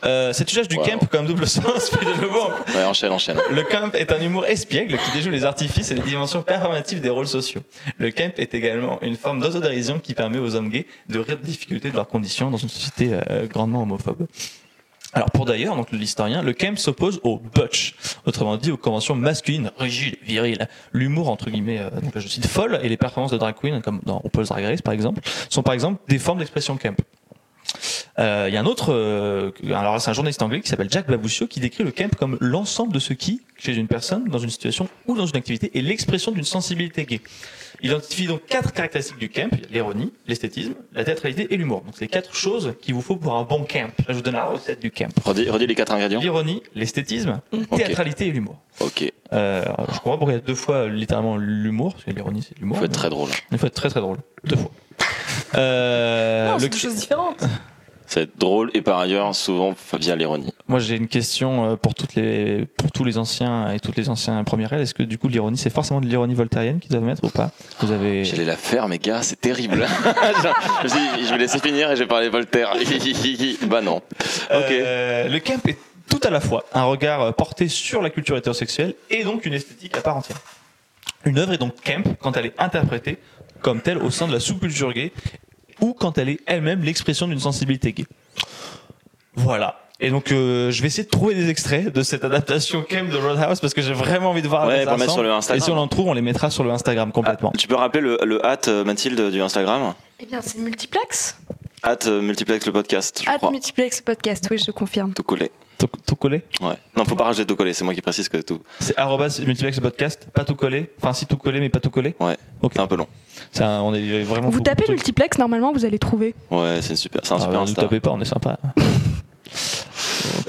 Euh, cet usage du camp comme double sens fait de nouveau. Ouais, enchaîne, enchaîne. Le camp est un humour espiègle qui déjoue les artifices et les dimensions performatives des rôles sociaux. Le camp est également une forme d'autodérision qui permet aux hommes gays de rire des difficultés de leurs conditions dans une société euh, grandement homophobe. Alors pour d'ailleurs, donc l'historien, le camp s'oppose au butch, autrement dit aux conventions masculines, rigides, viriles. L'humour entre guillemets, euh, donc je cite folle, et les performances de drag queen, comme dans RuPaul's Drag Race par exemple, sont par exemple des formes d'expression camp. Euh, Il y a un autre, euh, alors c'est un journaliste anglais qui s'appelle Jack Baboucio qui décrit le camp comme l'ensemble de ce qui, chez une personne, dans une situation ou dans une activité, est l'expression d'une sensibilité gay. Il identifie donc quatre caractéristiques du camp, l'ironie, l'esthétisme, la théâtralité et l'humour. Donc c'est les quatre choses qu'il vous faut pour un bon camp. Là, je vous donne la recette du camp. Redis, redis les quatre ingrédients. L'ironie, l'esthétisme, théâtralité et l'humour. Ok. Euh, je comprends pourquoi il y a deux fois littéralement l'humour, parce que l'ironie c'est l'humour. Il faut être très drôle. Il faut être très très drôle. Deux fois. Euh, Non, le- c'est deux choses différentes. C'est drôle et par ailleurs souvent via l'ironie. Moi j'ai une question euh, pour toutes les pour tous les anciens et toutes les anciens premières L. Est-ce que du coup l'ironie c'est forcément de l'ironie voltairienne qu'ils doivent mettre ou pas? Vous avez J'allais la faire, mais gars, c'est terrible. Je me suis dit, je vais laisser finir et je vais parler Voltaire. bah non. Ok. Euh, le camp est tout à la fois un regard porté sur la culture hétérosexuelle et donc une esthétique à part entière. Une œuvre est donc camp quand elle est interprétée comme telle au sein de la sous-culture gay ou quand elle est elle-même l'expression d'une sensibilité gay. Voilà. Et donc euh, je vais essayer de trouver des extraits de cette adaptation camp de Roadhouse parce que j'ai vraiment envie de voir Ouais, ressemble. sur le Instagram. Et si on en trouve, on les mettra sur le Instagram complètement. Tu peux rappeler le, le hâte euh, Mathilde du Instagram? Eh bien, c'est multiplex. Hâte euh, multiplex le podcast, je At crois. multiplex podcast, oui, je confirme. Tout collé. Tout, tout collé Ouais. Non, faut pas rajouter tout collé, c'est moi qui précise que tout. C'est arrobas multiplex podcast, pas tout collé. Enfin si tout collé mais pas tout collé. Ouais. Ok. un peu long. C'est un- on est vraiment. Vous tapez multiplex, normalement, vous allez trouver. Ouais, c'est super, c'est un Ah, super bah, ne tapez pas, on est sympa.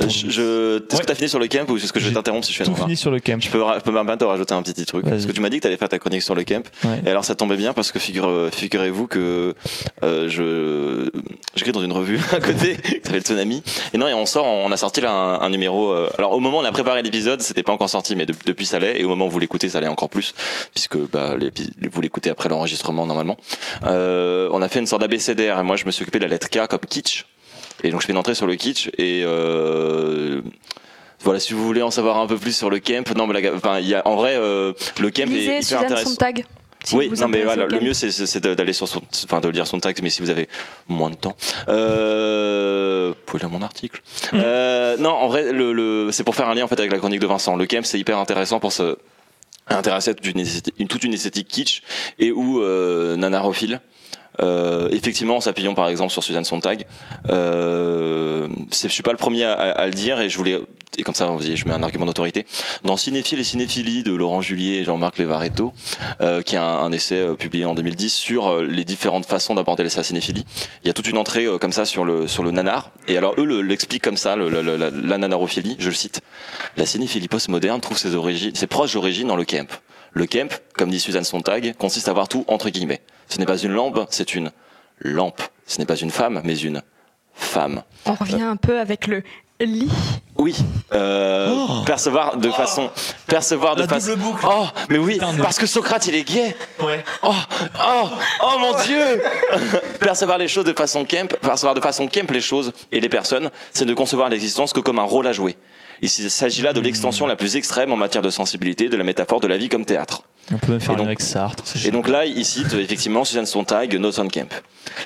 Euh, je, Est-ce que t'as fini sur le camp ou est-ce que je t'interrompre si je fais Tout fini sur le camp. Je peux, je peux me permettre de rajouter un petit truc. Parce que tu m'as dit que tu allais faire ta chronique sur le camp. Ouais. Et alors ça tombait bien parce que figure, figurez-vous que euh, je j'écris dans une revue à côté qui s'appelle Tsunami. Et non, et on sort, on a sorti là un, un numéro. euh, alors au moment où on a préparé l'épisode, c'était pas encore sorti, mais de- depuis ça l'est. Et au moment où vous l'écoutez, ça l'est encore plus, puisque bah, vous l'écoutez après l'enregistrement normalement. Euh, on a fait une sorte d'abécédaire et moi je me suis occupé de la lettre K comme kitsch. Et donc je fais une entrée sur le kitsch et euh, voilà, si vous voulez en savoir un peu plus sur le camp, non, mais la- enfin, y a, en vrai, euh, le camp est Lisez hyper Suzanne intéressant. Sontag. si oui, non mais voilà, le mieux c'est d'aller sur son, enfin de lire son texte, mais si vous avez moins de temps, euh, vous pouvez lire mon article. Euh, non, en vrai, le, le c'est pour faire un lien en fait avec la chronique de Vincent. Le camp c'est hyper intéressant pour se intéresser à toute une esthétique, une, toute une esthétique kitsch et ou euh, nanarophile. Euh, effectivement, en s'appuyant par exemple sur Suzanne Sontag, euh, je suis pas le premier à, à- à le dire et je voulais et comme ça, je mets un argument d'autorité. Dans Cinéphile et Cinéphilie de Laurent Julier et Jean-Marc Levaretto, euh, qui est un, un essai euh, publié en 2010 sur euh, les différentes façons d'aborder sa cinéphilie. Il y a toute une entrée euh, comme ça sur le sur le nanar. Et alors eux le- l'expliquent comme ça, le- le- la, la nanarophilie. Je le cite. La cinéphilie postmoderne trouve ses origines, ses proches origines dans le camp. Le camp, comme dit Suzanne Sontag, consiste à voir tout entre guillemets. Ce n'est pas une lampe, c'est une lampe. Ce n'est pas une femme, mais une femme. On revient un peu avec le lit. Oui, euh, percevoir de façon, percevoir de La façon. double boucle. Oh, mais oui, parce que Socrate il est gay. Ouais. Oh, oh, oh mon Dieu Percevoir les choses de façon camp, percevoir de façon camp les choses et les personnes, c'est ne concevoir l'existence que comme un rôle à jouer. Il s'agit là de l'extension la plus extrême en matière de sensibilité de la métaphore de la vie comme théâtre. On peut même faire avec Sartre. Et donc là, il cite euh, effectivement Suzanne Sontag, Notes on Camp.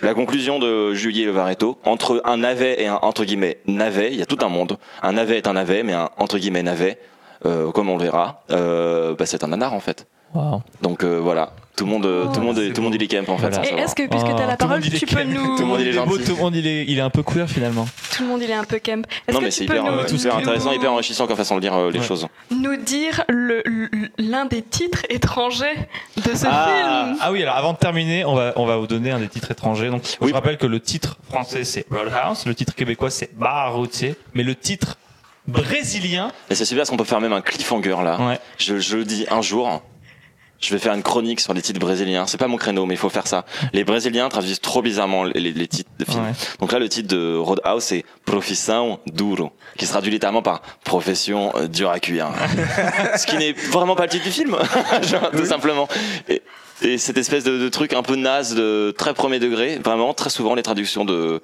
La conclusion de Juliet Levaretto, entre un navet et un entre guillemets navet, il y a tout un monde. Un navet est un navet, mais un entre guillemets navet, euh, comme on le verra, euh, bah, c'est un nanar en fait. Wow. Donc euh, voilà, tout le monde, euh, tout le monde, c'est tout le monde il est camp en fait. Voilà. Et est-ce que, puisque tu as la Oh, parole, tu peux nous. Tout le monde, il est beau, gentil. tout le monde il est, il est un peu queer finalement. Tout le monde, il est un peu camp. Est-ce Non que mais c'est peux hyper, nous, euh, hyper intéressant, nous- hyper enrichissant comme façon de lire euh, les Ouais. choses. nous dire le- le- l'un des titres étrangers de ce Ah. film Ah oui, alors avant de terminer, on va, on va vous donner un des titres étrangers. Donc, Oui. je rappelle que le titre français c'est Roadhouse, le titre québécois c'est Bar routier, mais le titre brésilien, Et c'est super parce qu'on peut faire même un cliffhanger là. ouais, Je, je le dis un jour. Je vais faire une chronique sur les titres brésiliens. C'est pas mon créneau, mais il faut faire ça. Les Brésiliens traduisent trop bizarrement les, titres de films. Ouais. Donc là, le titre de Roadhouse, c'est Profissão Duro, qui se traduit littéralement par Profession dure à cuire. Ce qui n'est vraiment pas le titre du film, tout simplement. Et, et cette espèce de, de truc un peu naze, de très premier degré, vraiment, très souvent les traductions de,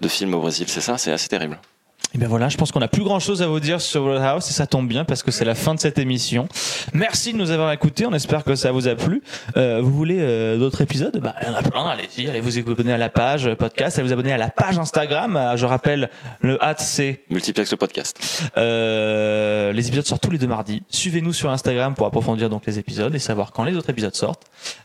de films au Brésil, c'est ça, c'est assez terrible. Et bien voilà, je pense qu'on n'a plus grand chose à vous dire sur Roadhouse et ça tombe bien parce que c'est la fin de cette émission. Merci de nous avoir écoutés, on espère que ça vous a plu. Euh, vous voulez euh, d'autres épisodes? Bah il y en a plein, allez-y, allez vous abonner à la page euh, podcast, allez vous abonner à la page Instagram. Euh, Je rappelle, le hâte c'est Multiplex le podcast. euh, les épisodes sortent tous les deux mardis. Suivez-nous sur Instagram pour approfondir donc les épisodes et savoir quand les autres épisodes sortent.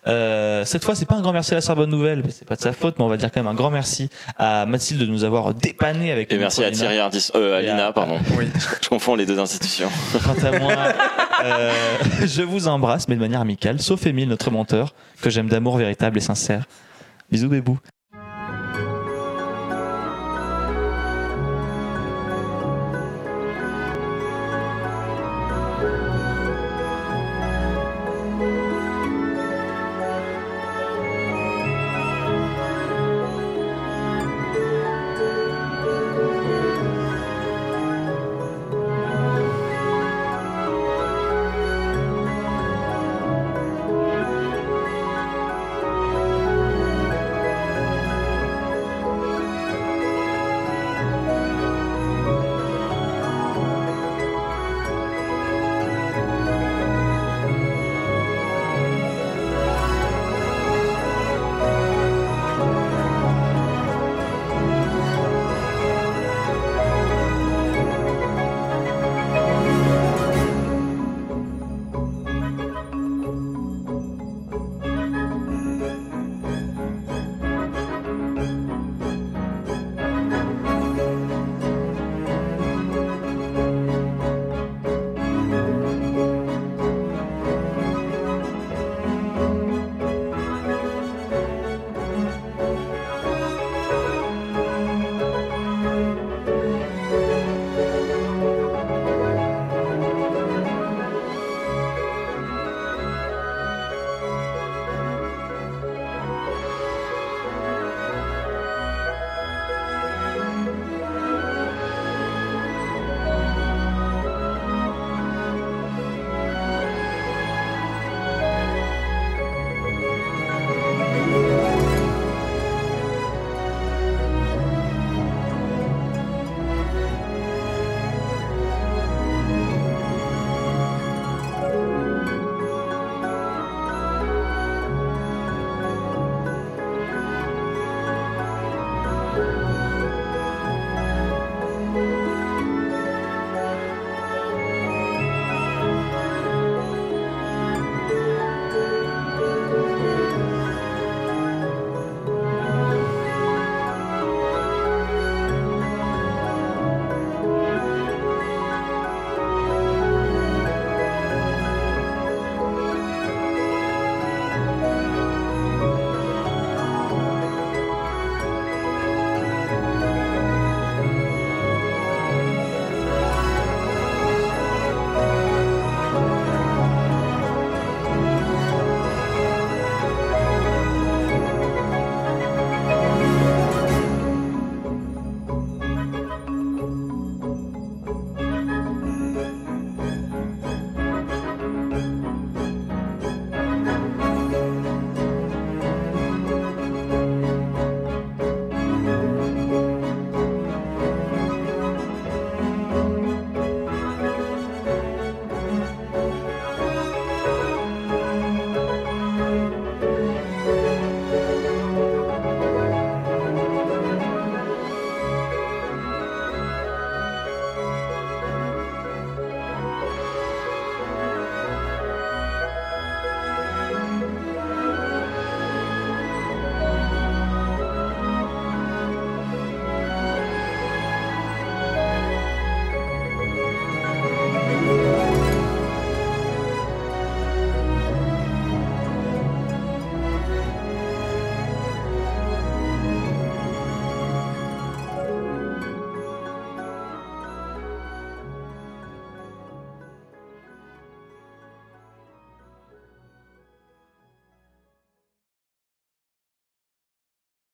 Euh, cette fois, c'est pas un grand merci à la Sorbonne Nouvelle, c'est pas de sa faute, mais on va dire quand même un grand merci à Mathilde de nous avoir dépanné avec Et merci à Thierry Euh, à Lina, pardon. Oui. Je confonds les deux institutions. Quant à moi, euh, je vous embrasse, mais de manière amicale, sauf Émile, notre monteur, que j'aime d'amour véritable et sincère. Bisous, bébou.